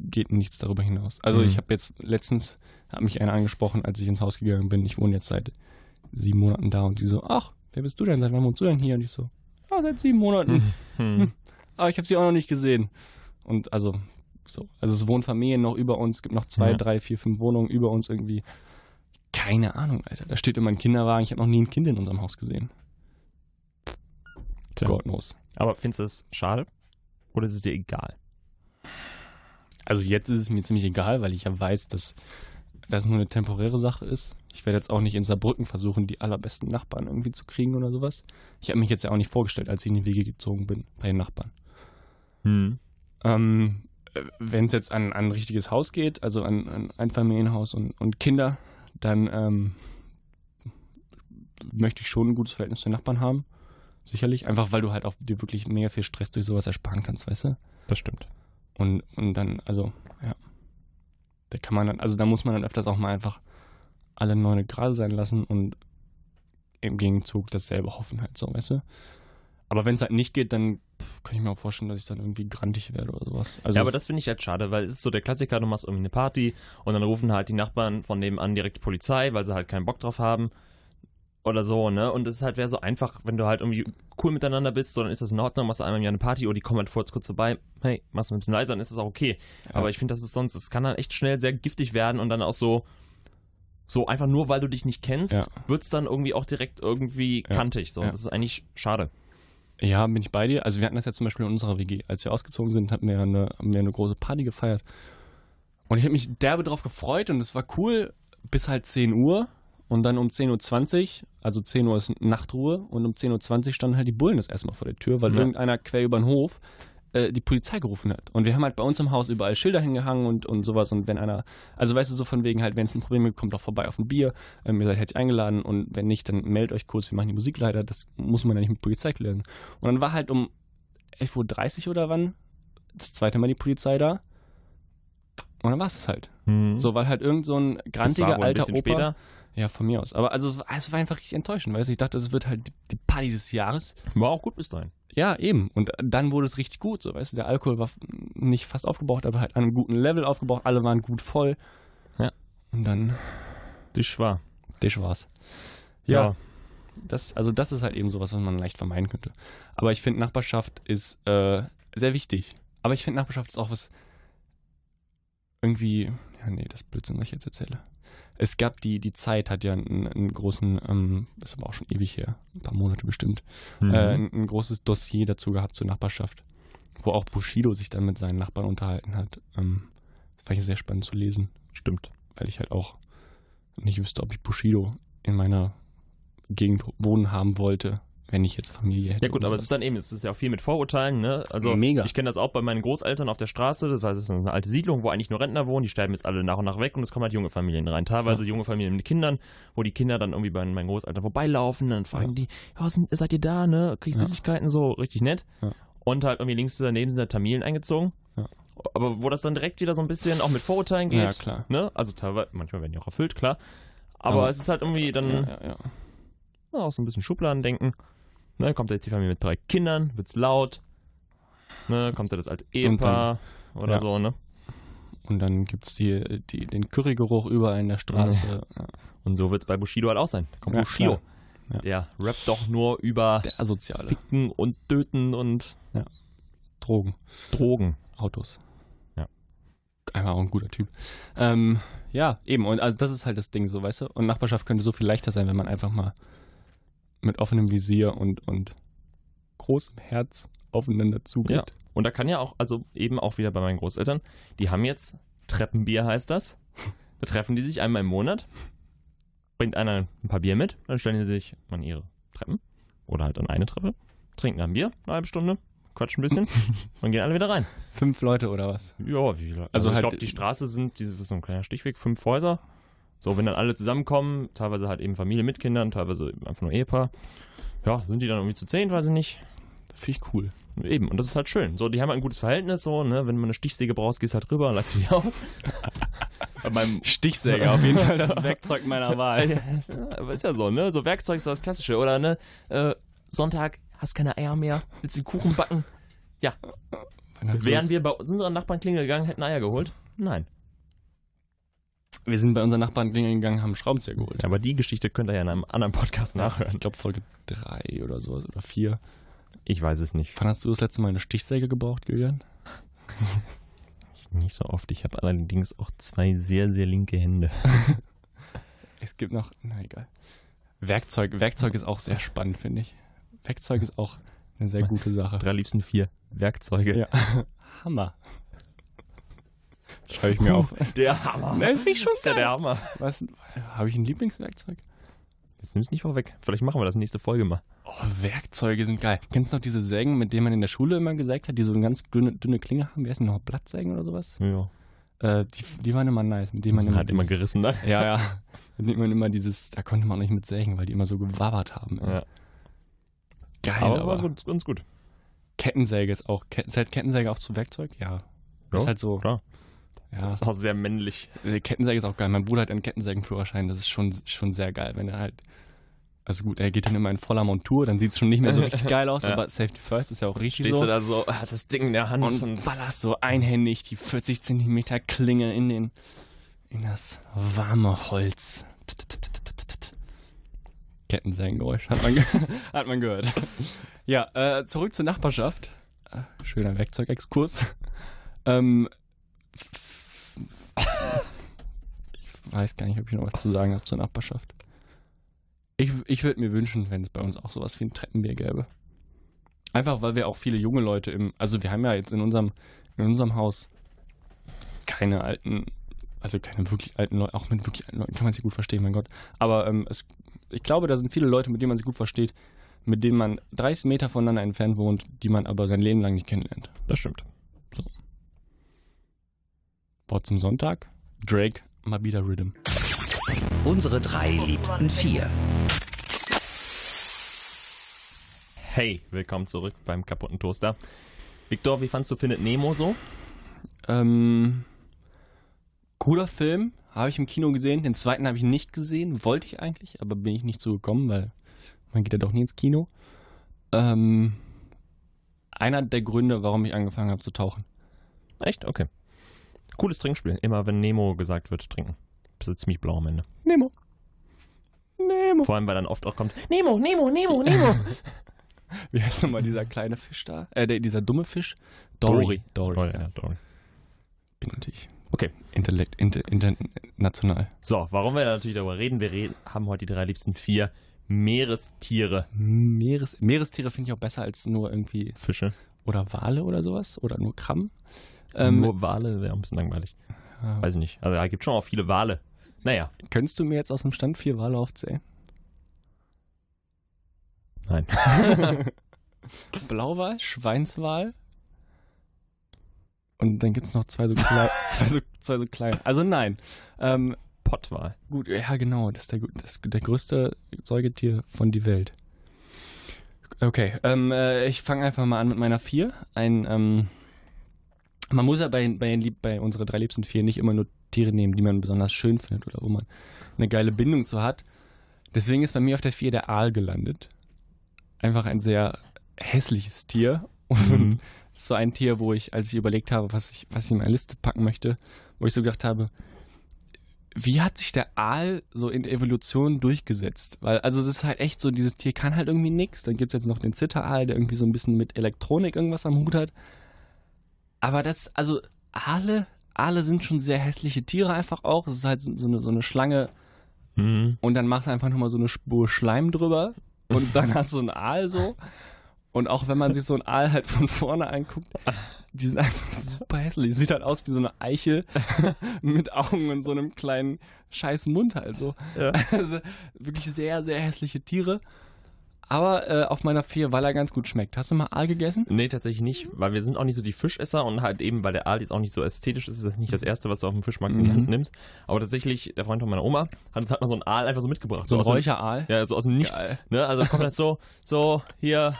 geht nichts darüber hinaus. Also Mhm. ich habe jetzt letztens, hat mich einer angesprochen, als ich ins Haus gegangen bin. Ich wohne jetzt seit sieben Monaten da und sie so, ach, wer bist du denn? Seit wann wohnst du denn hier? Und ich so, ja, seit sieben Monaten. hm. Aber ich habe sie auch noch nicht gesehen. Und also, so. Also es wohnen Familien noch über uns, es gibt noch zwei, Ja. drei, vier, fünf Wohnungen über uns irgendwie. Keine Ahnung, Alter. Da steht immer ein Kinderwagen. Ich habe noch nie ein Kind in unserem Haus gesehen. Tja. God knows. Aber findest du es schade? Oder ist es dir egal? Also jetzt ist es mir ziemlich egal, weil ich ja weiß, dass das nur eine temporäre Sache ist. Ich werde jetzt auch nicht in Saarbrücken versuchen, die allerbesten Nachbarn irgendwie zu kriegen oder sowas. Ich habe mich jetzt ja auch nicht vorgestellt, als ich in die Wege gezogen bin bei den Nachbarn. Hm. Ähm, Wenn es jetzt an, an ein richtiges Haus geht, also an, an ein Familienhaus und, und Kinder, dann ähm, möchte ich schon ein gutes Verhältnis zu den Nachbarn haben. Sicherlich. Einfach weil du halt auch dir wirklich mega viel Stress durch sowas ersparen kannst, weißt du? Das stimmt. Und, und dann, also, ja. Da kann man dann, also da muss man dann öfters auch mal einfach alle neune gerade sein lassen und im Gegenzug dasselbe hoffen halt so, weißt du? Aber wenn es halt nicht geht, dann pff, kann ich mir auch vorstellen, dass ich dann irgendwie grantig werde oder sowas. Also, ja, aber das finde ich halt schade, weil es ist so der Klassiker, du machst irgendwie eine Party und dann rufen halt die Nachbarn von nebenan direkt die Polizei, weil sie halt keinen Bock drauf haben oder so, ne? Und es ist halt wäre so einfach, wenn du halt irgendwie cool miteinander bist, so dann ist das in Ordnung, machst du einmal im Jahr eine Party oder die kommen halt kurz, kurz vorbei, hey, machst du ein bisschen leiser, dann ist das auch okay. Ja. Aber ich finde, das ist sonst, es kann dann echt schnell sehr giftig werden und dann auch so, so einfach nur, weil du dich nicht kennst, Ja. wird es dann irgendwie auch direkt irgendwie Ja. kantig. So, Ja. das ist eigentlich schade. Ja, bin ich bei dir. Also wir hatten das ja zum Beispiel in unserer WG. Als wir ausgezogen sind, hatten wir eine, haben wir eine große Party gefeiert. Und ich habe mich derbe drauf gefreut und es war cool bis halt 10 Uhr. Und dann um 10.20 Uhr, also 10 Uhr ist Nachtruhe, und um 10.20 Uhr standen halt die Bullen das erstmal vor der Tür, weil Ja. irgendeiner quer über den Hof äh, die Polizei gerufen hat. Und wir haben halt bei uns im Haus überall Schilder hingehangen und, und sowas. Und wenn einer, also weißt du, so von wegen halt, wenn es ein Problem gibt, kommt doch vorbei auf ein Bier. Ähm, ihr seid herzlich eingeladen und wenn nicht, dann meldet euch kurz, wir machen die Musik leider. Das muss man ja nicht mit Polizei klären. Und dann war halt um 11.30 Uhr oder wann das zweite Mal die Polizei da. Und dann war es halt. Mhm. So, weil halt irgend so ein grantiger alter Opa. später. Ja, von mir aus. Aber also es war, einfach richtig enttäuschend, weißt du? Ich dachte, es wird halt die- Party des Jahres. War auch gut bis dahin. Ja, eben. Und dann wurde es richtig gut, so, weißt du? Der Alkohol war nicht fast aufgebraucht, aber halt an einem guten Level aufgebraucht. Alle waren gut voll. Ja. Und dann, Das war. das war's. Ja. Ja. Das, also das ist halt eben sowas, was man leicht vermeiden könnte. Aber ich finde, Nachbarschaft ist äh, sehr wichtig. Aber ich finde, Nachbarschaft ist auch was irgendwie, ja nee, das ist Blödsinn, was ich jetzt erzähle. Es gab die, die Zeit, hat ja einen, einen großen, ähm, das ist aber auch schon ewig her, ein paar Monate bestimmt, Mhm. äh, ein, ein großes Dossier dazu gehabt zur Nachbarschaft, wo auch Bushido sich dann mit seinen Nachbarn unterhalten hat. Ähm, das fand ich sehr spannend zu lesen, Stimmt. weil ich halt auch nicht wüsste, ob ich Bushido in meiner Gegend wohnen haben wollte, wenn ich jetzt Familie hätte. Ja gut, aber es ist dann eben, es ist ja auch viel mit Vorurteilen, ne? Also Mega. ich kenne das auch bei meinen Großeltern auf der Straße, das heißt, es ist eine alte Siedlung, wo eigentlich nur Rentner wohnen, die sterben jetzt alle nach und nach weg und es kommen halt junge Familien rein. Teilweise junge Familien mit Kindern, wo die Kinder dann irgendwie bei meinen Großeltern vorbeilaufen, dann fragen Ja. die, ja, sind, seid ihr da, ne? Krieg ich Ja. Süßigkeiten so, richtig nett. Ja. Und halt irgendwie links daneben sind halt Tamilen eingezogen. Ja. Aber wo das dann direkt wieder so ein bisschen auch mit Vorurteilen geht. Ja, klar. Ne? Also teilweise, manchmal werden die auch erfüllt, klar. Aber, Aber- es ist halt irgendwie dann Ja, ja, ja. ja, auch so ein bisschen Schubladen denken. Ne, kommt da jetzt die Familie mit drei Kindern, wird's laut. Ne, kommt da das alte Ehepaar oder ja. so, ne? Und dann gibt es die, die, den Currygeruch überall in der Straße. Ja. Und so wird's bei Bushido halt auch sein. Da kommt Ja, Bushido. Ja. Der rappt doch nur über Der Asoziale. Ficken und Töten und Drogen, Drogen. Autos. Ja. Einfach auch ein guter Typ. Ähm, ja, eben. Und also das ist halt das Ding so, weißt du? Und Nachbarschaft könnte so viel leichter sein, wenn man einfach mal mit offenem Visier und, und großem Herz aufeinander zugeht. Ja. Und da kann ja auch, also eben auch wieder bei meinen Großeltern, die haben jetzt Treppenbier heißt das. Da treffen die sich einmal im Monat, bringt einer ein paar Bier mit, dann stellen die sich an ihre Treppen oder halt an eine Treppe, trinken ein Bier, eine halbe Stunde, quatschen ein bisschen und gehen alle wieder rein. Fünf Leute oder was? Ja, wie viele? Also Also, ich halt- glaube, die Straße sind, dieses ist so ein kleiner Stichweg, fünf Häuser. So, wenn dann alle zusammenkommen, teilweise halt eben Familie mit Kindern, teilweise einfach nur Ehepaar. Ja, sind die dann irgendwie zu zehn, weiß ich nicht. Finde ich cool. Eben, und das ist halt schön. So, die haben halt ein gutes Verhältnis, so, ne? Wenn du mal eine Stichsäge brauchst, gehst halt rüber und lass die aus. Bei meinem Stichsäge, auf jeden Fall das Werkzeug meiner Wahl. ja, aber ist ja so, ne? So Werkzeug ist das Klassische, oder ne? Äh, Sonntag, hast keine Eier mehr, willst du den Kuchen backen? Wären wir bei unseren Nachbarn klingeln gegangen, hätten Eier geholt? Nein. Wir sind bei unseren Nachbarn klingeln gegangen, haben einen Schraubenzieher geholt. Aber die Geschichte könnt ihr ja in einem anderen Podcast nachhören. Ich glaube Folge drei oder sowas oder vier. Ich weiß es nicht. Wann hast du das letzte Mal eine Stichsäge gebraucht, Julian? Nicht so oft. Ich habe allerdings auch zwei sehr, sehr linke Hände. Es gibt noch, na egal. Werkzeug, Werkzeug ist auch sehr spannend, finde ich. Werkzeug ist auch eine sehr gute Sache. Drei liebsten vier Werkzeuge. Ja. Hammer. Schreibe ich mir auf. Der Hammer. Ne, finde ich schon ist ja der Hammer. Was? Habe ich ein Lieblingswerkzeug? Jetzt nimm's nicht vorweg. Vielleicht machen wir das nächste Folge mal. Oh, Werkzeuge sind geil. Kennst du noch diese Sägen, mit denen man in der Schule immer gesägt hat, die so eine ganz dünne, dünne Klinge haben? Wie heißen die noch? Blattsägen oder sowas? Ja. Äh, die, die waren immer nice. Mit denen man Man hat immer gerissen, ne? Ja, ja. Mit denen man immer dieses, da konnte man auch nicht mit sägen, weil die immer so gewabbert haben. ey. Ja. Geil, Aber, aber, gut, ganz gut. Kettensäge ist auch, Ket- zählt Kettensäge auch zu Werkzeug? Ja. ist Ja, halt so. klar. Ja. Das ist auch sehr männlich. Äh, Kettensäge ist auch geil. Mein Bruder hat einen Kettensägenführerschein. Das ist schon, schon sehr geil, wenn er halt. Also gut, er geht dann immer in voller Montur, dann sieht es schon nicht mehr so richtig geil aus, Ja. aber Safety First ist ja auch richtig Stehst so. du da so, hast das Ding in der Hand und ballerst so einhändig die 40 Zentimeter Klinge in den in das warme Holz. Kettensägengeräusch, hat man, hat man gehört. Ja, äh, zurück zur Nachbarschaft. Äh, Schöner Werkzeugexkurs. Ähm, ich weiß gar nicht, ob ich noch was zu sagen habe zur Nachbarschaft. Ich, ich würde mir wünschen, wenn es bei uns auch sowas wie ein Treppenbier gäbe. Einfach, weil wir auch viele junge Leute im, also wir haben ja jetzt in unserem, in unserem Haus keine alten, also keine wirklich alten Leute, auch mit wirklich alten Leuten kann man sich gut verstehen, mein Gott. Aber ähm, es, ich glaube, da sind viele Leute, mit denen man sich gut versteht, mit denen man 30 Meter voneinander entfernt wohnt, die man aber sein Leben lang nicht kennenlernt. Das stimmt. Wort zum Sonntag. Drake, Mabida Rhythm. Unsere drei liebsten vier. Hey, willkommen zurück beim kaputten Toaster. Victor, wie fandst du Findet Nemo so? Ähm, cooler Film, habe ich im Kino gesehen. Den zweiten habe ich nicht gesehen, wollte ich eigentlich, aber bin ich nicht so gekommen, weil man geht ja doch nie ins Kino. Ähm, einer der Gründe, warum ich angefangen habe zu tauchen. Echt? Okay. Cooles Trinkspiel. Immer wenn Nemo gesagt wird, trinken. Bist du ziemlich blau am Ende. Nemo. Nemo. Vor allem, weil dann oft auch kommt, Nemo, Nemo, Nemo, Nemo. Wie heißt nochmal dieser kleine Fisch da? Äh, der, dieser dumme Fisch? Dory. Dory. Oh, ja, Dory. Bin natürlich Okay. Intellekt, inter, international. So, warum wir natürlich darüber reden, wir reden, haben heute die drei liebsten vier Meerestiere. Meeres, Meerestiere finde ich auch besser als nur irgendwie Fische. oder Wale oder sowas oder nur Krabben. Ähm, Nur Wale wäre ein bisschen langweilig. äh, Weiß ich nicht. Also, da gibt schon auch viele Wale. Naja, Könntest du mir jetzt aus dem Stand vier Wale aufzählen? nein. Blauwal, Schweinswal. Und dann gibt es noch zwei so, zwei, so, zwei so kleine. Also nein. Ähm, Pottwal. gut, ja genau, das ist der, das, der größte Säugetier von die Welt. Okay, ähm, äh, ich fange einfach mal an mit meiner vier. Ein, ähm, man muss ja bei, bei, bei unsere drei liebsten vier nicht immer nur Tiere nehmen, die man besonders schön findet oder wo man eine geile Bindung zu hat. Deswegen ist bei mir auf der vier der Aal gelandet. Einfach ein sehr hässliches Tier. Und Mhm. so ein Tier, wo ich, als ich überlegt habe, was ich, was ich in meine Liste packen möchte, wo ich so gedacht habe, wie hat sich der Aal so in der Evolution durchgesetzt? Weil, also es ist halt echt so, dieses Tier kann halt irgendwie nichts. Dann gibt es jetzt noch den Zitteraal, der irgendwie so ein bisschen mit Elektronik irgendwas am Hut hat. Aber das, also Aale, Aale sind schon sehr hässliche Tiere einfach auch. Es ist halt so, so, eine, so eine Schlange Mhm. und dann machst du einfach nochmal so eine Spur Schleim drüber und dann hast du einen Aal so. Und auch wenn man sich so einen Aal halt von vorne anguckt, die sind einfach super hässlich. Sieht halt aus wie so eine Eichel mit Augen und so einem kleinen scheiß Mund halt so. Ja. Also wirklich sehr, sehr hässliche Tiere. Aber äh, auf meiner vier, weil er ganz gut schmeckt. Hast du mal Aal gegessen? Nee, tatsächlich nicht, weil wir sind auch nicht so die Fischesser und halt eben, weil der Aal jetzt auch nicht so ästhetisch ist, ist es nicht das erste, was du auf dem Fischmarkt in die Mhm. Hand nimmst. Aber tatsächlich, der Freund von meiner Oma hat uns halt mal so einen Aal einfach so mitgebracht. So ein aus dem- Räucheraal? Ja, so aus dem Nichts. Geil. Ne? Also kommt halt so, so, hier,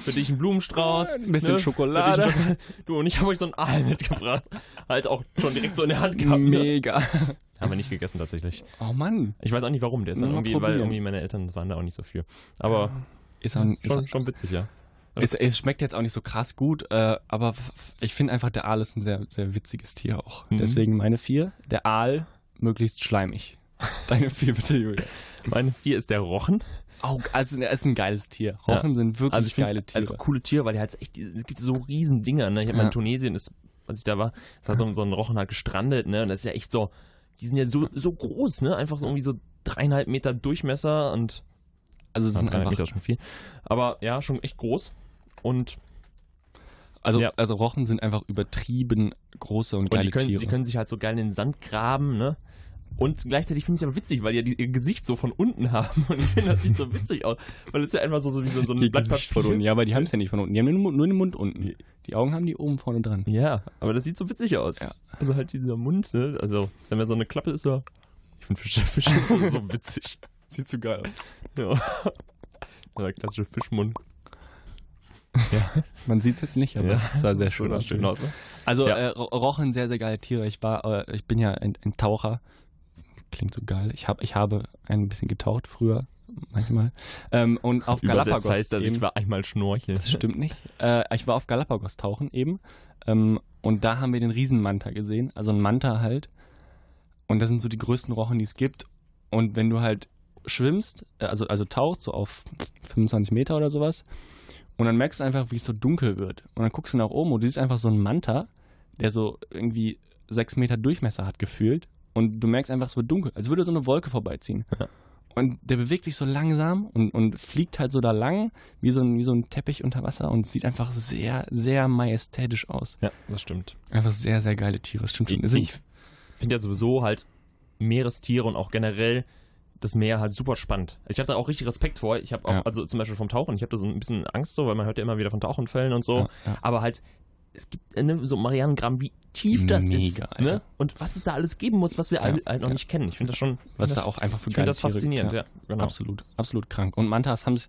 für dich ein Blumenstrauß. Ein bisschen ne? Schokolade. Für dich ein Schoko- Du, und ich habe euch so einen Aal mitgebracht. Halt auch schon direkt so in der Hand gehabt. Ne? Mega. Haben wir nicht gegessen tatsächlich. Oh Mann. Ich weiß auch nicht warum. Der ist dann irgendwie, weil probieren. irgendwie meine Eltern waren da auch nicht so für. Aber Ist, auch, ist, schon, schon witzig, ja. Es, es schmeckt jetzt auch nicht so krass gut, äh, aber ich finde einfach, der Aal ist ein sehr, sehr witziges Tier auch. Mhm. Deswegen meine vier. Der Aal möglichst schleimig. Deine vier bitte, Julia. Meine vier ist der Rochen. Oh, also er ist ein geiles Tier. Rochen sind wirklich Also ich geile Tiere. halt coole Tiere, weil die halt echt, es gibt so riesen Dinger, ne? Ich habe mal Ja. in Tunesien, ist, als ich da war, ist halt so, so ein Rochen halt gestrandet, ne? Und das ist ja echt so, die sind ja so, so groß, ne? Einfach so irgendwie so dreieinhalb Meter Durchmesser und Also es sind einfach, Meter schon viel. Aber ja, schon echt groß. Und Also, Ja. also Rochen sind einfach übertrieben große und Und geile die können, Tiere. die können sich halt so geil in den Sand graben, ne? Und gleichzeitig finde ich es aber witzig, weil die ja die, ihr Gesicht so von unten haben. Und ich finde, das sieht so witzig aus. Weil es ist ja einfach so, so wie so, so ein die Blatt Papier. von unten. Ja, aber die haben es ja nicht von unten. Die haben nur den Mund, nur den Mund unten. Die Augen haben die oben vorne dran. Ja, aber das sieht so witzig aus. Ja. Also halt dieser Mund, ne? Also, wenn mir so eine Klappe ist, so. Ich finde Fische, Fische so, so witzig. Sieht so geil aus. Ja. Der klassische Fischmund. Ja, Man sieht es jetzt nicht, aber ja. es sah sehr schön aus. schön aus. ne? Also Ja. äh, Ro- Rochen, sehr, sehr geile Tiere. Ich war, äh, ich bin ja ein, ein Taucher. Klingt so geil. Ich, hab, ich habe ein bisschen getaucht früher, manchmal. Ähm, und auf Übersetzt Galapagos heißt das, eben. ich war einmal schnorcheln. Das stimmt nicht. Äh, ich war auf Galapagos tauchen eben. Ähm, und da haben wir den Riesenmanta gesehen. Also ein Manta halt. Und das sind so die größten Rochen, die es gibt. Und wenn du halt schwimmst, äh, also, also tauchst, so auf 25 Meter oder sowas, und dann merkst du einfach, wie es so dunkel wird. Und dann guckst du nach oben und du siehst einfach so einen Manta, der so irgendwie sechs Meter Durchmesser hat gefühlt. Und du merkst einfach, es wird dunkel, als würde so eine Wolke vorbeiziehen. Ja. Und der bewegt sich so langsam und, und fliegt halt so da lang, wie so, ein, wie so ein Teppich unter Wasser und sieht einfach sehr, sehr majestätisch aus. Ja, das stimmt. Einfach sehr, sehr geile Tiere. Das stimmt schon. Ich, ich finde ja sowieso halt Meerestiere und auch generell das Meer halt super spannend. Ich habe da auch richtig Respekt vor. Ich habe auch, Ja. also zum Beispiel vom Tauchen, ich habe da so ein bisschen Angst so, weil man hört ja immer wieder von Tauchenfällen und so. Ja, ja. Aber halt, es gibt äh, ne, so Marianengramm, wie tief das Mega, ist. Alter. Ne? Und was es da alles geben muss, was wir Ja, halt noch ja. nicht kennen. Ich finde das schon. Was find da das, auch einfach für ich finde das faszinierend, ja. Genau. Absolut, absolut krank. Und Mantas haben es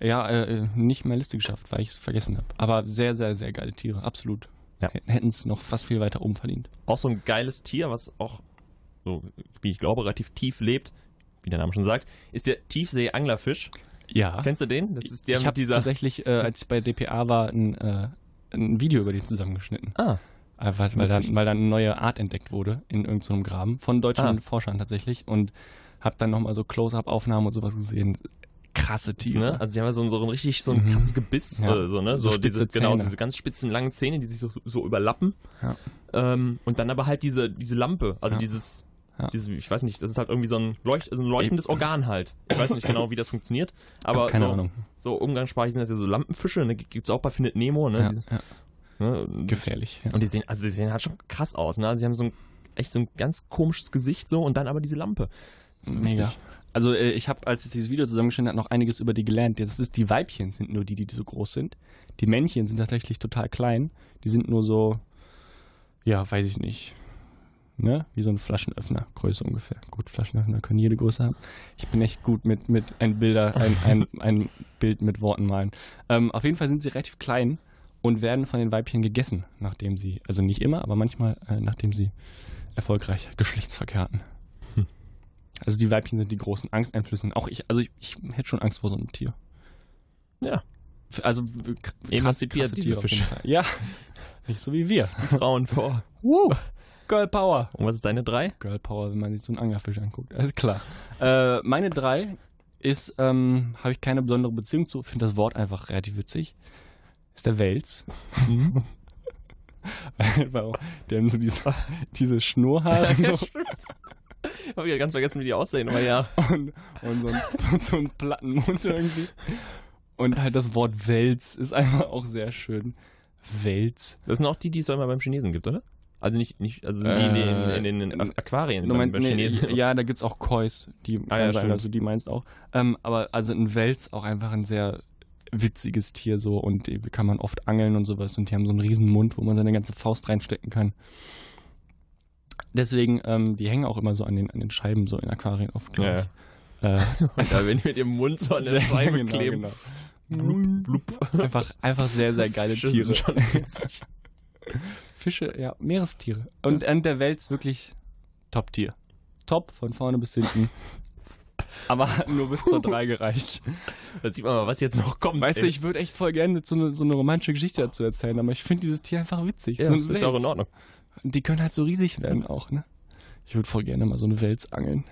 ja äh, nicht mehr Liste geschafft, weil ich es vergessen habe. Aber sehr, sehr, sehr geile Tiere, absolut. Ja. Hätten es noch fast viel weiter oben verdient. Auch so ein geiles Tier, was auch, so wie ich glaube, relativ tief lebt, wie der Name schon sagt, ist der Tiefsee-Anglerfisch. Ja. Kennst du den? Das ist der ich habe dieser. tatsächlich, äh, als ich bei DPA war, ein, äh, ein Video über den zusammengeschnitten. Ah, Äh, weil, dann, weil dann eine neue Art entdeckt wurde in irgendeinem Graben von deutschen Ah. Forschern tatsächlich. Und habe dann nochmal so Close-Up-Aufnahmen und sowas gesehen. Krasse Tiere. Ne? Also die haben ja so, ein- so ein richtig so ein Mhm. krasses Gebiss, Ja. äh, so, ne? So So, diese, genau, Zähne. diese ganz spitzen langen Zähne, die sich so, so überlappen. Ja. Ähm, und dann aber halt diese, diese Lampe, also Ja. dieses, Ja. dieses, ich weiß nicht, das ist halt irgendwie so ein, Leucht, so ein leuchtendes Organ halt. Ich weiß nicht genau, wie das funktioniert, aber keine so, Ahnung. so umgangssprachlich sind das ja so Lampenfische, ne? Gibt es auch bei Findet Nemo, ne? Ja, ja. ne? Gefährlich. Und die sehen, also die sehen halt schon krass aus, ne? Also sie haben so ein, echt so ein ganz komisches Gesicht so und dann aber diese Lampe. Mega. Also äh, ich habe, als ich dieses Video zusammengestellt habe, noch einiges über die gelernt. Das ist, die Weibchen sind nur die, die so groß sind. Die Männchen sind tatsächlich total klein. Die sind nur so, ja, weiß ich nicht. Ne? Wie so ein Flaschenöffner, Größe ungefähr. Gut, Flaschenöffner können jede Größe haben. Ich bin echt gut mit, mit ein, Bilder, ein, ein, ein Bild mit Worten malen. Ähm, auf jeden Fall sind sie relativ klein und werden von den Weibchen gegessen, nachdem sie, also nicht immer, aber manchmal, äh, nachdem sie erfolgreich Geschlechtsverkehr hatten. Hm. Also die Weibchen sind die großen Angsteinflüsse. Auch ich, also ich, ich hätte schon Angst vor so einem Tier. Ja. Also krasse diese Tiere Fische. Fall. Ja, nicht so wie wir. Frauen vor. Woo. Girl Power. Und was ist deine drei? Girl Power, wenn man sich so einen Anglerfisch anguckt. Alles klar. Äh, meine drei ist, ähm, habe ich keine besondere Beziehung zu, finde das Wort einfach relativ witzig. Ist der Wels. Weil der haben so diese, diese Schnurrhaare Ja, so, ich ja ganz vergessen, wie die aussehen, aber ja. und, und, so ein, und so einen platten Mund irgendwie. Und halt das Wort Wels ist einfach auch sehr schön. Wels. Das sind auch die, die es immer beim Chinesen gibt, oder? Also nicht, nicht also Äh, in, den, in, den Aquarien Du beim, meinst, beim nee, Chinesen. ja, da gibt's auch Kois, die Ah, ja, sein, also die meinst auch. Ähm, aber also ein Wels auch einfach ein sehr witziges Tier so und die kann man oft angeln und sowas und die haben so einen riesen Mund, wo man seine ganze Faust reinstecken kann. Deswegen, ähm, die hängen auch immer so an den, an den Scheiben so in Aquarien oft, glaube Ja, ich. Äh, Und da, wenn die mit dem Mund so an der Scheibe genau, kleben. genau. Blub, blub. einfach, einfach sehr, sehr geile Tiere. schon witzig. Fische, ja, Meerestiere. Und an der Welt wirklich Top-Tier. Top, von vorne bis hinten. Aber hat nur bis zur 3 gereicht. Da sieht man mal, was jetzt noch kommt. Weißt du, ich würde echt voll gerne so eine, so eine romantische Geschichte dazu erzählen, aber ich finde dieses Tier einfach witzig. ja, so das ist auch in Wels. Ordnung. Und Die können halt so riesig werden auch, ne? Ich würde voll gerne mal so eine Wels angeln.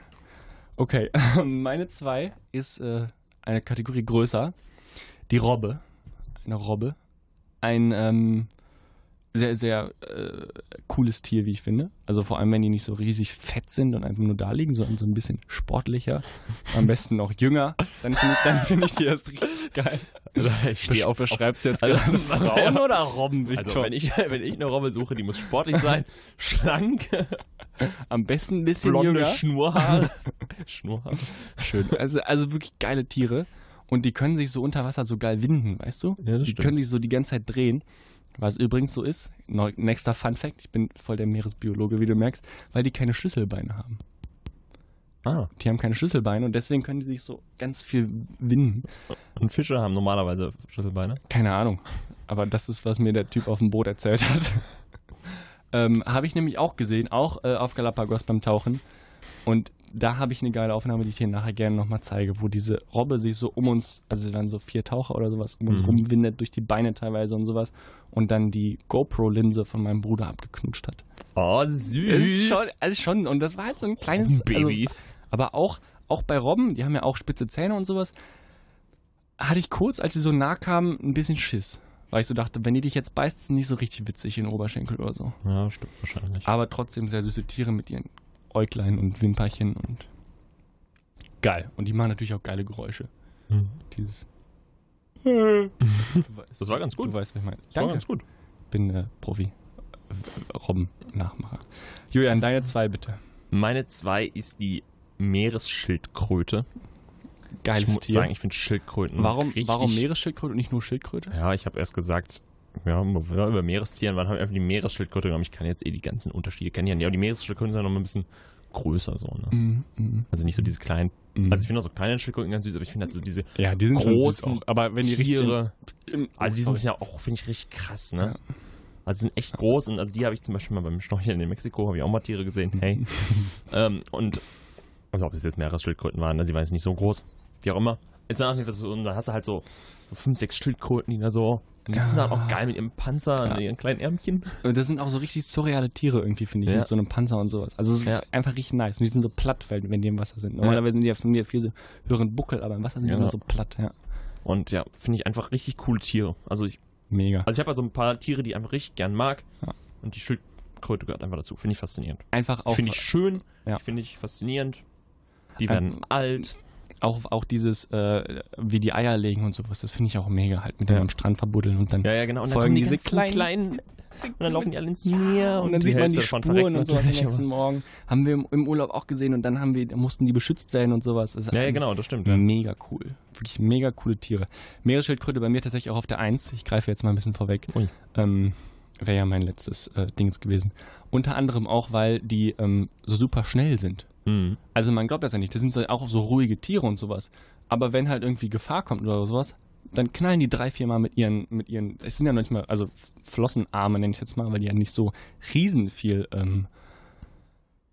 Okay, meine zwei ist äh, eine Kategorie größer. Die Robbe. Eine Robbe. Ein, ähm, sehr, sehr äh, cooles Tier, wie ich finde. Also vor allem, wenn die nicht so riesig fett sind und einfach nur da liegen, sondern so ein bisschen sportlicher. Am besten noch jünger. Dann finde ich, dann find ich die erst richtig geil. Also ich stehe auf, Beschreibst jetzt Also, gerade Frauen ja. oder Robben, Victor? Also wenn ich, wenn ich eine Robbe suche, die muss sportlich sein, schlank, Am besten ein bisschen blonde jünger. Schnurrhaare. Schnurrhaare. Schön. Also, also wirklich geile Tiere. Und die können sich so unter Wasser so geil winden, weißt du? Ja, das die stimmt. können sich so die ganze Zeit drehen. Was übrigens so ist, nächster Fun Fact, ich bin voll der Meeresbiologe, wie du merkst, weil die keine Schlüsselbeine haben. Ah, Die haben keine Schlüsselbeine und deswegen können die sich so ganz viel winden. und Fische haben normalerweise Schlüsselbeine. Keine Ahnung. Aber das ist, was mir der Typ auf dem Boot erzählt hat. ähm, habe ich nämlich auch gesehen, auch äh, auf Galapagos beim Tauchen. Und da habe ich eine geile Aufnahme, die ich dir nachher gerne nochmal zeige, wo diese Robbe sich so um uns, also waren so vier Taucher oder sowas, um uns Mhm. rumwindet durch die Beine teilweise und sowas und dann die GoPro-Linse von meinem Bruder abgeknutscht hat. Oh, süß. Ist schon, also schon, und das war halt so ein kleines Baby. Also, aber auch, auch bei Robben, die haben ja auch spitze Zähne und sowas, hatte ich kurz, als sie so nah kamen, ein bisschen Schiss. Weil ich so dachte, wenn die dich jetzt beißt, ist es nicht so richtig witzig in den Oberschenkel oder so. ja, stimmt wahrscheinlich. Aber trotzdem sehr süße Tiere mit ihren Äuglein und Wimperchen und geil. Und die machen natürlich auch geile Geräusche. Mhm. Dieses. Weißt, Das war ganz gut. Du weißt, was ich meine. Das war Danke. ganz gut. bin äh, Profi. Robben-Nachmacher. Julian, deine zwei bitte. Meine zwei ist die Meeresschildkröte. Geiles ich muss Tier. sagen, ich finde Schildkröten warum, warum Meeresschildkröte und nicht nur Schildkröte? Ja, ich habe erst gesagt, ja, über Meerestieren, wann haben wir einfach die Meeresschildkröte genommen? Ich kann jetzt eh die ganzen Unterschiede kennen. Ja, aber die Meeresschildkröten sind noch mal ein bisschen größer so, ne? Mhm, mhm, Also nicht so diese kleinen, mhm. also ich finde auch so kleine Schildkröten ganz süß, aber ich finde halt so diese ja, die sind großen. Aber wenn die Tiere, richtig. also die sind ja auch, finde ich, richtig krass, ne? Ja. Also sind echt groß und also die habe ich zum Beispiel mal beim Schnorcheln in Mexiko, habe ich auch mal Tiere gesehen, hey. ähm, und, also ob das jetzt Meeresschildkröten waren, sie waren jetzt nicht so groß, wie auch immer. Ist dann auch nicht, so, und dann hast du halt so fünf, sechs Schildkröten, die da so, und die sind dann auch geil mit ihrem Panzer Ja. und ihren kleinen Ärmchen. Und das sind auch so richtig surreale Tiere irgendwie, finde ich, Ja. mit so einem Panzer und sowas. Also es ist Ja. einfach richtig nice. Und die sind so platt, wenn die im Wasser sind. Normalerweise sind die ja von mir viel so höheren Buckel, aber im Wasser sind die immer so platt, ja. Und ja, finde ich einfach richtig coole Tiere. Also ich, Mega. also ich habe also ein paar Tiere, die ich einfach richtig gern mag. Und die Schildkröte gehört einfach dazu. Finde ich faszinierend. Einfach auch, Finde ich schön, Ja. finde ich faszinierend. Die werden Ähm, alt. Auch, auch dieses, äh, wie die Eier legen und sowas, das finde ich auch mega halt, mit Ja. dem am Strand verbuddeln und dann Ja, ja, genau. Und folgen kommen die diese kleinen- kleinen, und dann laufen die alle ins Meer und dann sieht man die Spuren und sowas am nächsten Morgen. Haben wir im, im Urlaub auch gesehen und dann haben wir, da mussten die beschützt werden und sowas. Ja, ja, genau, das stimmt. Mega cool. Wirklich mega coole Tiere. Meeresschildkröte bei mir tatsächlich auch auf der Eins. Ich greife jetzt mal ein bisschen vorweg. Ui. Ähm, Wäre ja mein letztes äh, Dings gewesen. Unter anderem auch, weil die ähm, so super schnell sind. Mhm. Also man glaubt das ja nicht. Das sind auch so ruhige Tiere und sowas. Aber wenn halt irgendwie Gefahr kommt oder sowas, dann knallen die drei, vier Mal mit ihren, mit ihren, es sind ja noch nicht mal, also Flossenarme nenne ich es jetzt mal, weil die ja nicht so riesen viel ähm,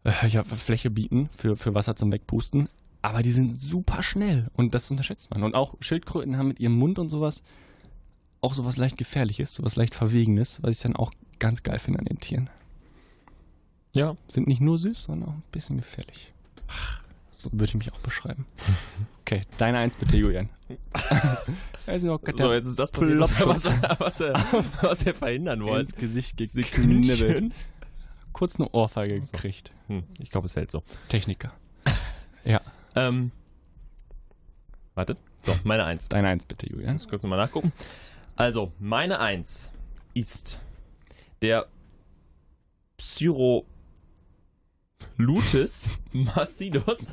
äh, ja, Fläche bieten für, für Wasser zum Wegpusten. Aber die sind super schnell und das unterschätzt man. Und auch Schildkröten haben mit ihrem Mund und sowas auch sowas leicht Gefährliches, sowas leicht Verwegenes, was ich dann auch ganz geil finde an den Tieren. Ja. Sind nicht nur süß, sondern auch ein bisschen gefährlich. So würde ich mich auch beschreiben. Okay, deine Eins bitte, Julian. also noch So, jetzt ist das passiert, was, was, was, was wir verhindern wollen. ins Gesicht geknibbelt. Kurz eine Ohrfeige So. gekriegt. Hm, ich glaube, es hält so. Techniker. Ja, Ähm, warte. So, meine Eins. deine Eins bitte, Julian. Muss kurz nochmal nachgucken. Also, meine Eins ist der Psirolutis macidus.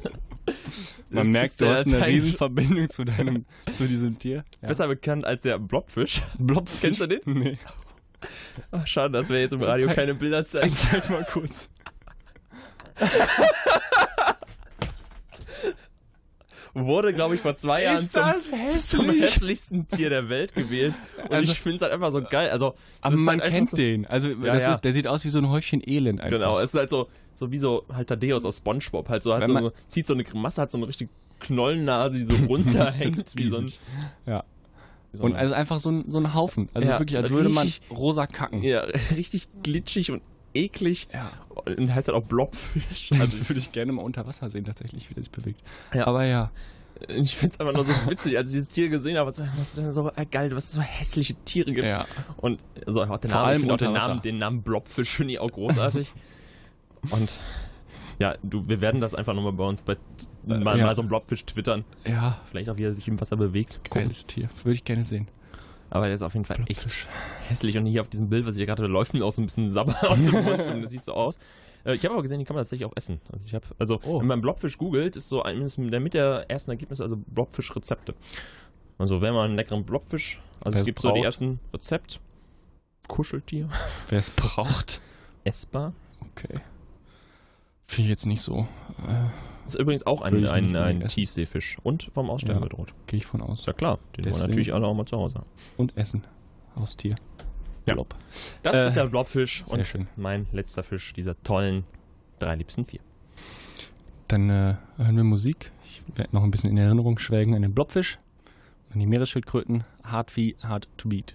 Man merkt, du hast eine Teil- Riesenverbindung zu deinem, zu diesem Tier. Ja. Besser bekannt als der Blobfisch. Blobfisch. Kennst du den? Nee. Ach, schade, dass wir jetzt im Radio Zeig- keine Bilder zeigen. Zeig mal kurz. Wurde, glaube ich, vor zwei Jahren zum, das zum hässlich? hässlichsten Tier der Welt gewählt. Und Also- ich finde es halt einfach so geil. Also, Aber man halt kennt so, den. Also Ja, ja. Ist, der sieht aus wie so ein Häufchen Elend einfach. Genau, es ist halt so, so wie so halt Thaddeus aus Spongebob. Halt so, hat Wenn so, man- zieht so eine Grimasse, hat so eine richtig Knollennase, die so runterhängt. wie so ein. Ja. so Und also einfach so ein, so ein Haufen. Also Ja, wirklich, als würde man richtig- rosa kacken. ja, richtig glitschig und eklig. Ja. Und heißt halt auch Blobfisch. Also würde ich gerne mal unter Wasser sehen, tatsächlich, wie der sich bewegt. Ja. Aber ja. ich finde es einfach nur so witzig, als ich dieses Tier gesehen habe, was es so äh, geil, was es so hässliche Tiere gibt. Ja. Und also auch den Vor Namen, allem auch den. Namen, den Namen Blobfisch finde ich auch großartig. Und ja, du, wir werden das einfach nochmal bei uns bei mal, ja. mal so einen Blobfisch twittern. Ja, Vielleicht auch, wie er sich im Wasser bewegt. Geiles Tier. Würde ich gerne sehen. Aber der ist auf jeden Fall echt hässlich. Und hier auf diesem Bild, was hier gerade läuft, mir auch so ein bisschen Sabber aus dem Mund. Das sieht so aus. Äh, Ich habe aber gesehen, die kann man tatsächlich auch essen. Also, ich habe, also Oh. wenn man Blobfisch googelt, ist so eines der mit der ersten Ergebnisse, also Blobfisch-Rezepte. Also, wenn man einen leckeren Blobfisch, also Wer es gibt so die braucht. ersten Rezept. Kuscheltier, Wer es braucht. essbar. Okay. Finde ich jetzt nicht so. Äh, Ist übrigens auch ein, ein, ein. Tiefseefisch und vom Aussterben Ja. bedroht. Gehe ich von aus. Ist ja klar, den wollen Deswegen- natürlich alle auch mal zu Hause haben. Und Essen. Haustier. Ja. Blob. Das Äh, ist der Blobfisch sehr und schön. mein letzter Fisch dieser tollen drei liebsten vier. Dann äh, hören wir Musik. Ich werde noch ein bisschen in Erinnerung schwelgen an den Blobfisch. An die Meeresschildkröten. Hard wie hard to beat.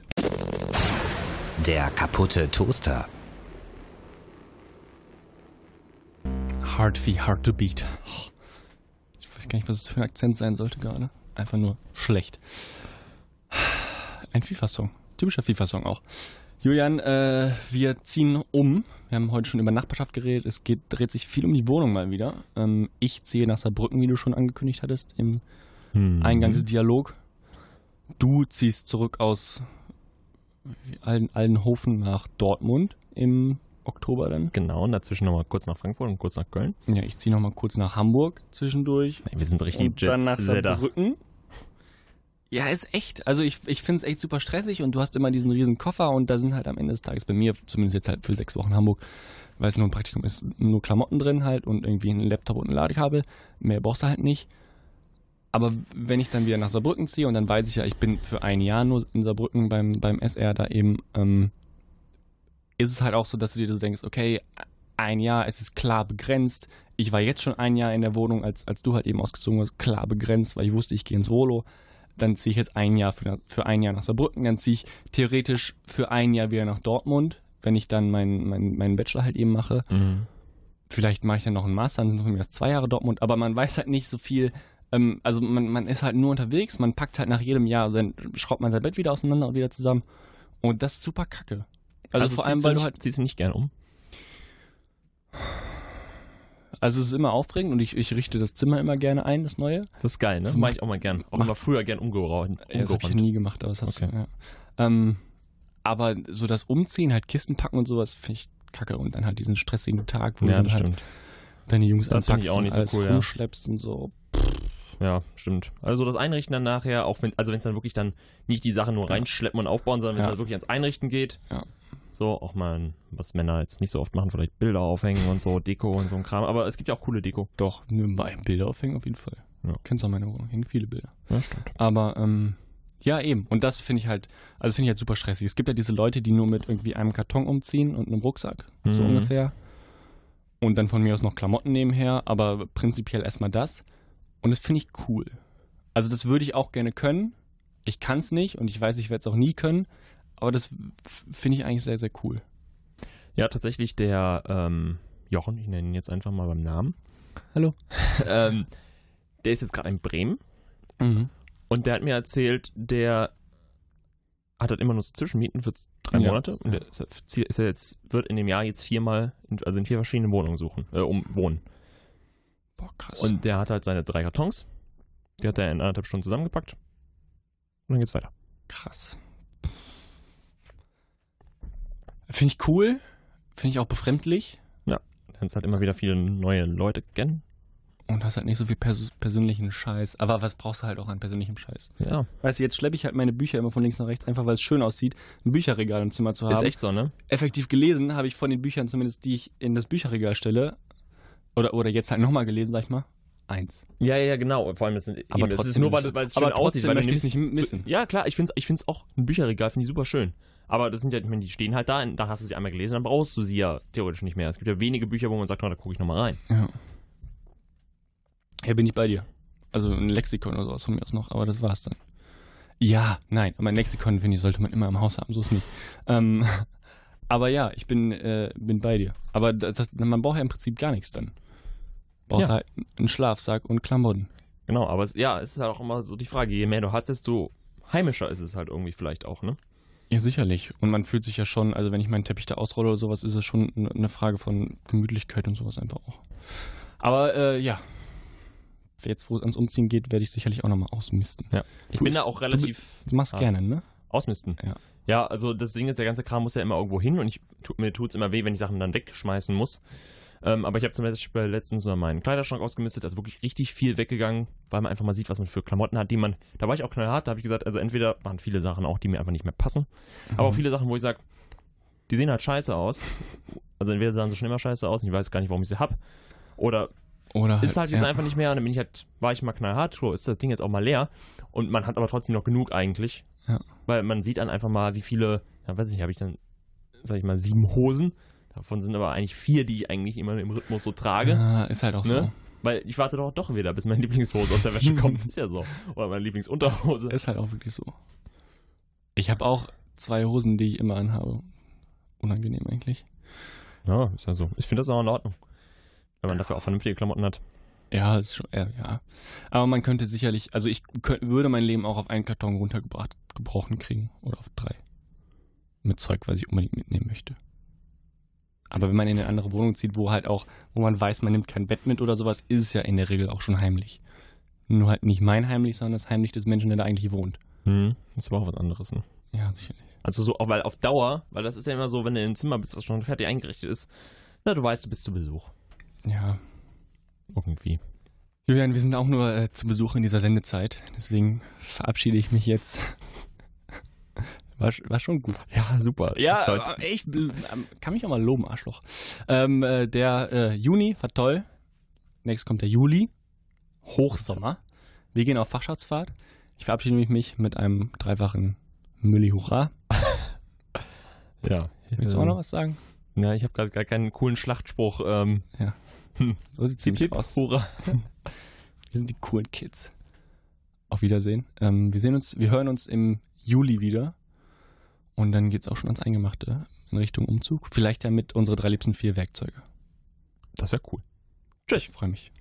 Der kaputte Toaster. Hard wie hard to beat. Ich weiß gar nicht, was es für ein Akzent sein sollte gerade. Einfach nur schlecht. Ein FIFA-Song. Typischer FIFA-Song auch. Julian, äh, wir ziehen um. Wir haben heute schon über Nachbarschaft geredet. Es geht, dreht sich viel um die Wohnung mal wieder. Ähm, ich ziehe nach Saarbrücken, wie du schon angekündigt hattest, im Mhm. Eingangsdialog. Du ziehst zurück aus Alden, Aldenhofen nach Dortmund im Oktober dann. Genau, und dazwischen nochmal kurz nach Frankfurt und kurz nach Köln. Ja, ich ziehe nochmal kurz nach Hamburg zwischendurch. Wir sind richtig und dann nach. Saarbrücken. Ja, ist echt. Also ich, ich finde es echt super stressig und du hast immer diesen riesen Koffer und da sind halt am Ende des Tages bei mir, zumindest jetzt halt für sechs Wochen Hamburg, weil es nur ein Praktikum ist, nur Klamotten drin halt und irgendwie ein Laptop und ein Ladekabel. Mehr brauchst du halt nicht. Aber wenn ich dann wieder nach Saarbrücken ziehe und dann weiß ich ja, ich bin für ein Jahr nur in Saarbrücken beim, beim SR da eben, ähm, ist es halt auch so, dass du dir so denkst, okay, ein Jahr, es ist klar begrenzt. Ich war jetzt schon ein Jahr in der Wohnung, als, als du halt eben ausgezogen warst, klar begrenzt, weil ich wusste, ich gehe ins Volo. Dann ziehe ich jetzt ein Jahr für, für ein Jahr nach Saarbrücken, dann ziehe ich theoretisch für ein Jahr wieder nach Dortmund, wenn ich dann meinen mein, meinen Bachelor halt eben mache. Mhm. Vielleicht mache ich dann noch einen Master, dann sind von mir aus zwei Jahre Dortmund, aber man weiß halt nicht so viel. Ähm, also man, man ist halt nur unterwegs, man packt halt nach jedem Jahr, also dann schraubt man sein Bett wieder auseinander und wieder zusammen. Und das ist super kacke. Also, vor allem, weil du halt ziehst du nicht gern um. Also es ist immer aufregend und ich, ich richte das Zimmer immer gerne ein, das neue. Das ist geil, ne? Das mache ich auch mal gern. Auch immer früher gern umgeräumt. Ja, das habe ich nie gemacht, aber das hast Okay. du. Ja. Ähm, aber so das Umziehen, halt Kisten packen und sowas, finde ich kacke. Und dann halt diesen stressigen Tag, wo Ja, du halt stimmt. deine Jungs Das finde ich anpackst auch und nicht so alles cool, ja. rumschleppst und so. Ja, stimmt. Also das Einrichten dann nachher, auch wenn, also wenn es dann wirklich dann nicht die Sachen nur Ja. reinschleppen und aufbauen, sondern wenn es Ja. dann wirklich ans Einrichten geht. Ja. So, auch mal, was Männer jetzt nicht so oft machen, vielleicht Bilder aufhängen und so, Deko und so ein Kram. Aber es gibt ja auch coole Deko. Doch, ne, bei Bilder aufhängen auf jeden Fall. Ja. Kennst auch meine Wohnung, hängen viele Bilder. Ja, stimmt. Aber ähm, ja, eben. Und das finde ich halt, also finde ich halt super stressig. Es gibt ja diese Leute, die nur mit irgendwie einem Karton umziehen und einem Rucksack, so Mhm. ungefähr. Und dann von mir aus noch Klamotten nebenher, aber prinzipiell erstmal das. Und das finde ich cool. Also das würde ich auch gerne können. Ich kann es nicht und ich weiß, ich werde es auch nie können. Aber das finde ich eigentlich sehr, sehr cool. Ja, tatsächlich der ähm, Jochen, ich nenne ihn jetzt einfach mal beim Namen. Hallo. ähm, der ist jetzt gerade in Bremen Mhm. und der hat mir erzählt, der hat halt immer nur so Zwischenmieten für drei Ja. Monate und Ja. der ist, jetzt, wird in dem Jahr jetzt viermal, in, also in vier verschiedenen Wohnungen suchen, äh, um wohnen. Boah, krass. Und der hat halt seine drei Kartons, die hat er in anderthalb Stunden zusammengepackt und dann geht's weiter. Krass. Finde ich cool. Finde ich auch befremdlich. Dann halt immer wieder viele neue Leute kennen. Und hast halt nicht so viel pers persönlichen Scheiß. Aber was brauchst du halt auch an persönlichem Scheiß? Ja, Weißt du, jetzt schleppe ich halt meine Bücher immer von links nach rechts, einfach weil es schön aussieht, ein Bücherregal im Zimmer zu haben. ist echt so, ne? Effektiv gelesen habe ich von den Büchern zumindest, die ich in das Bücherregal stelle, oder, oder jetzt halt nochmal gelesen, sag ich mal, eins. Ja, ja, ja, genau. Vor allem, das, sind, Aber eben, das ist trotzdem nur, weil, es- weil es aber schön aussieht. trotzdem Weil du möchte ich es nicht missen. Ja, klar, ich finde es ich find's auch, ein Bücherregal finde ich super schön. Aber das sind ja, ich meine, die stehen halt da, da hast du sie einmal gelesen, dann brauchst du sie ja theoretisch nicht mehr. Es gibt ja wenige Bücher, wo man sagt, oh, da gucke ich nochmal rein. Ja. Ja, bin ich bei dir. Also ein Lexikon oder sowas von mir aus noch, aber das war's dann. Ja, nein, aber ein Lexikon, finde ich, sollte man immer im Haus haben, so ist nicht. Ähm, aber ja, ich bin, äh, bin bei dir. Aber das, das, man braucht ja im Prinzip gar nichts dann. Brauchst Ja. halt einen Schlafsack und Klamotten. Genau, aber es, ja, es ist halt auch immer so die Frage, je mehr du hast, desto heimischer ist es halt irgendwie vielleicht auch, ne? Ja, sicherlich. Und man fühlt sich ja schon, also wenn ich meinen Teppich da ausrolle oder sowas, ist es schon eine Frage von Gemütlichkeit und sowas einfach auch. Aber äh, ja, jetzt wo es ans Umziehen geht, werde ich sicherlich auch nochmal ausmisten. Ja. Ich Du bin da auch relativ Du machst Ah. gerne, ne? ausmisten. Ja. Ja, also das Ding ist, der ganze Kram muss ja immer irgendwo hin und ich, tu, mir tut es immer weh, wenn ich Sachen dann wegschmeißen muss. Ähm, aber ich habe zum Beispiel letztens mal meinen Kleiderschrank ausgemistet, also wirklich richtig viel weggegangen, weil man einfach mal sieht, was man für Klamotten hat, die man, da war ich auch knallhart, da habe ich gesagt, also entweder waren viele Sachen auch, die mir einfach nicht mehr passen, aber auch Mhm. viele Sachen, wo ich sage, die sehen halt scheiße aus. Also entweder sahen sie schon immer scheiße aus und ich weiß gar nicht, warum ich sie hab. Oder Oder ist halt jetzt ja. einfach nicht mehr und dann bin ich halt, war ich mal knallhart, so ist das Ding jetzt auch mal leer und man hat aber trotzdem noch genug eigentlich. Ja. Weil man sieht dann einfach mal, wie viele, ja weiß ich nicht, habe ich dann, sag ich mal, sieben Hosen. Davon sind aber eigentlich vier, die ich eigentlich immer im Rhythmus so trage. Ah, ist halt auch Ne? Weil ich warte doch doch wieder, bis meine Lieblingshose aus der Wäsche kommt. Das ist ja so. Oder meine Lieblingsunterhose. so. Ist halt auch wirklich so. Ich habe auch zwei Hosen, die ich immer anhabe. Unangenehm eigentlich. Ja, ist ja so. Ich finde das auch in Ordnung. Wenn man dafür auch vernünftige Klamotten hat. Ja, ist schon, ja, ja. Aber man könnte sicherlich, also ich könnt, würde mein Leben auch auf einen Karton runtergebracht, gebrochen kriegen. Oder auf drei. Mit Zeug, was ich unbedingt mitnehmen möchte. Aber wenn man in eine andere Wohnung zieht, wo halt auch, wo man weiß, man nimmt kein Bett mit oder sowas, ist es ja in der Regel auch schon heimlich. Nur halt nicht mein heimlich, sondern das heimlich des Menschen, der da eigentlich wohnt. Hm. Das ist aber auch was anderes, ne? Ja, sicherlich. Also so, weil auf Dauer, weil das ist ja immer so, wenn du in ein Zimmer bist, was schon fertig eingerichtet ist, na, du weißt, du bist zu Besuch. Ja. Irgendwie. Julian, wir sind auch nur äh, zu Besuch in dieser Sendezeit. Deswegen verabschiede ich mich jetzt. War, war schon gut. Ja, super. Ja, halt- aber ich ähm, kann mich auch mal loben, Arschloch. Ähm, äh, der äh, Juni war toll. Nächstes kommt der Juli. Hochsommer. Wir gehen auf Fachschaftsfahrt. Ich verabschiede mich, mit einem dreifachen Mülli Hurra. ja. Willst du auch noch was sagen? Ja, ich habe gerade gar keinen coolen Schlachtspruch. Ähm, So sieht ziemlich Hip, aus. Hurra. Wir sind die coolen Kids. Auf Wiedersehen. Ähm, wir sehen uns, wir hören uns im Juli wieder. Und dann geht's auch schon ans Eingemachte in Richtung Umzug. Vielleicht ja mit unsere drei liebsten vier Werkzeuge. Das wäre cool. Tschüss. Ich freue mich.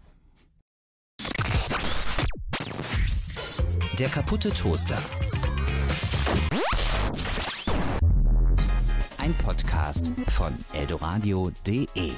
Der kaputte Toaster. Ein Podcast von eldoradio.de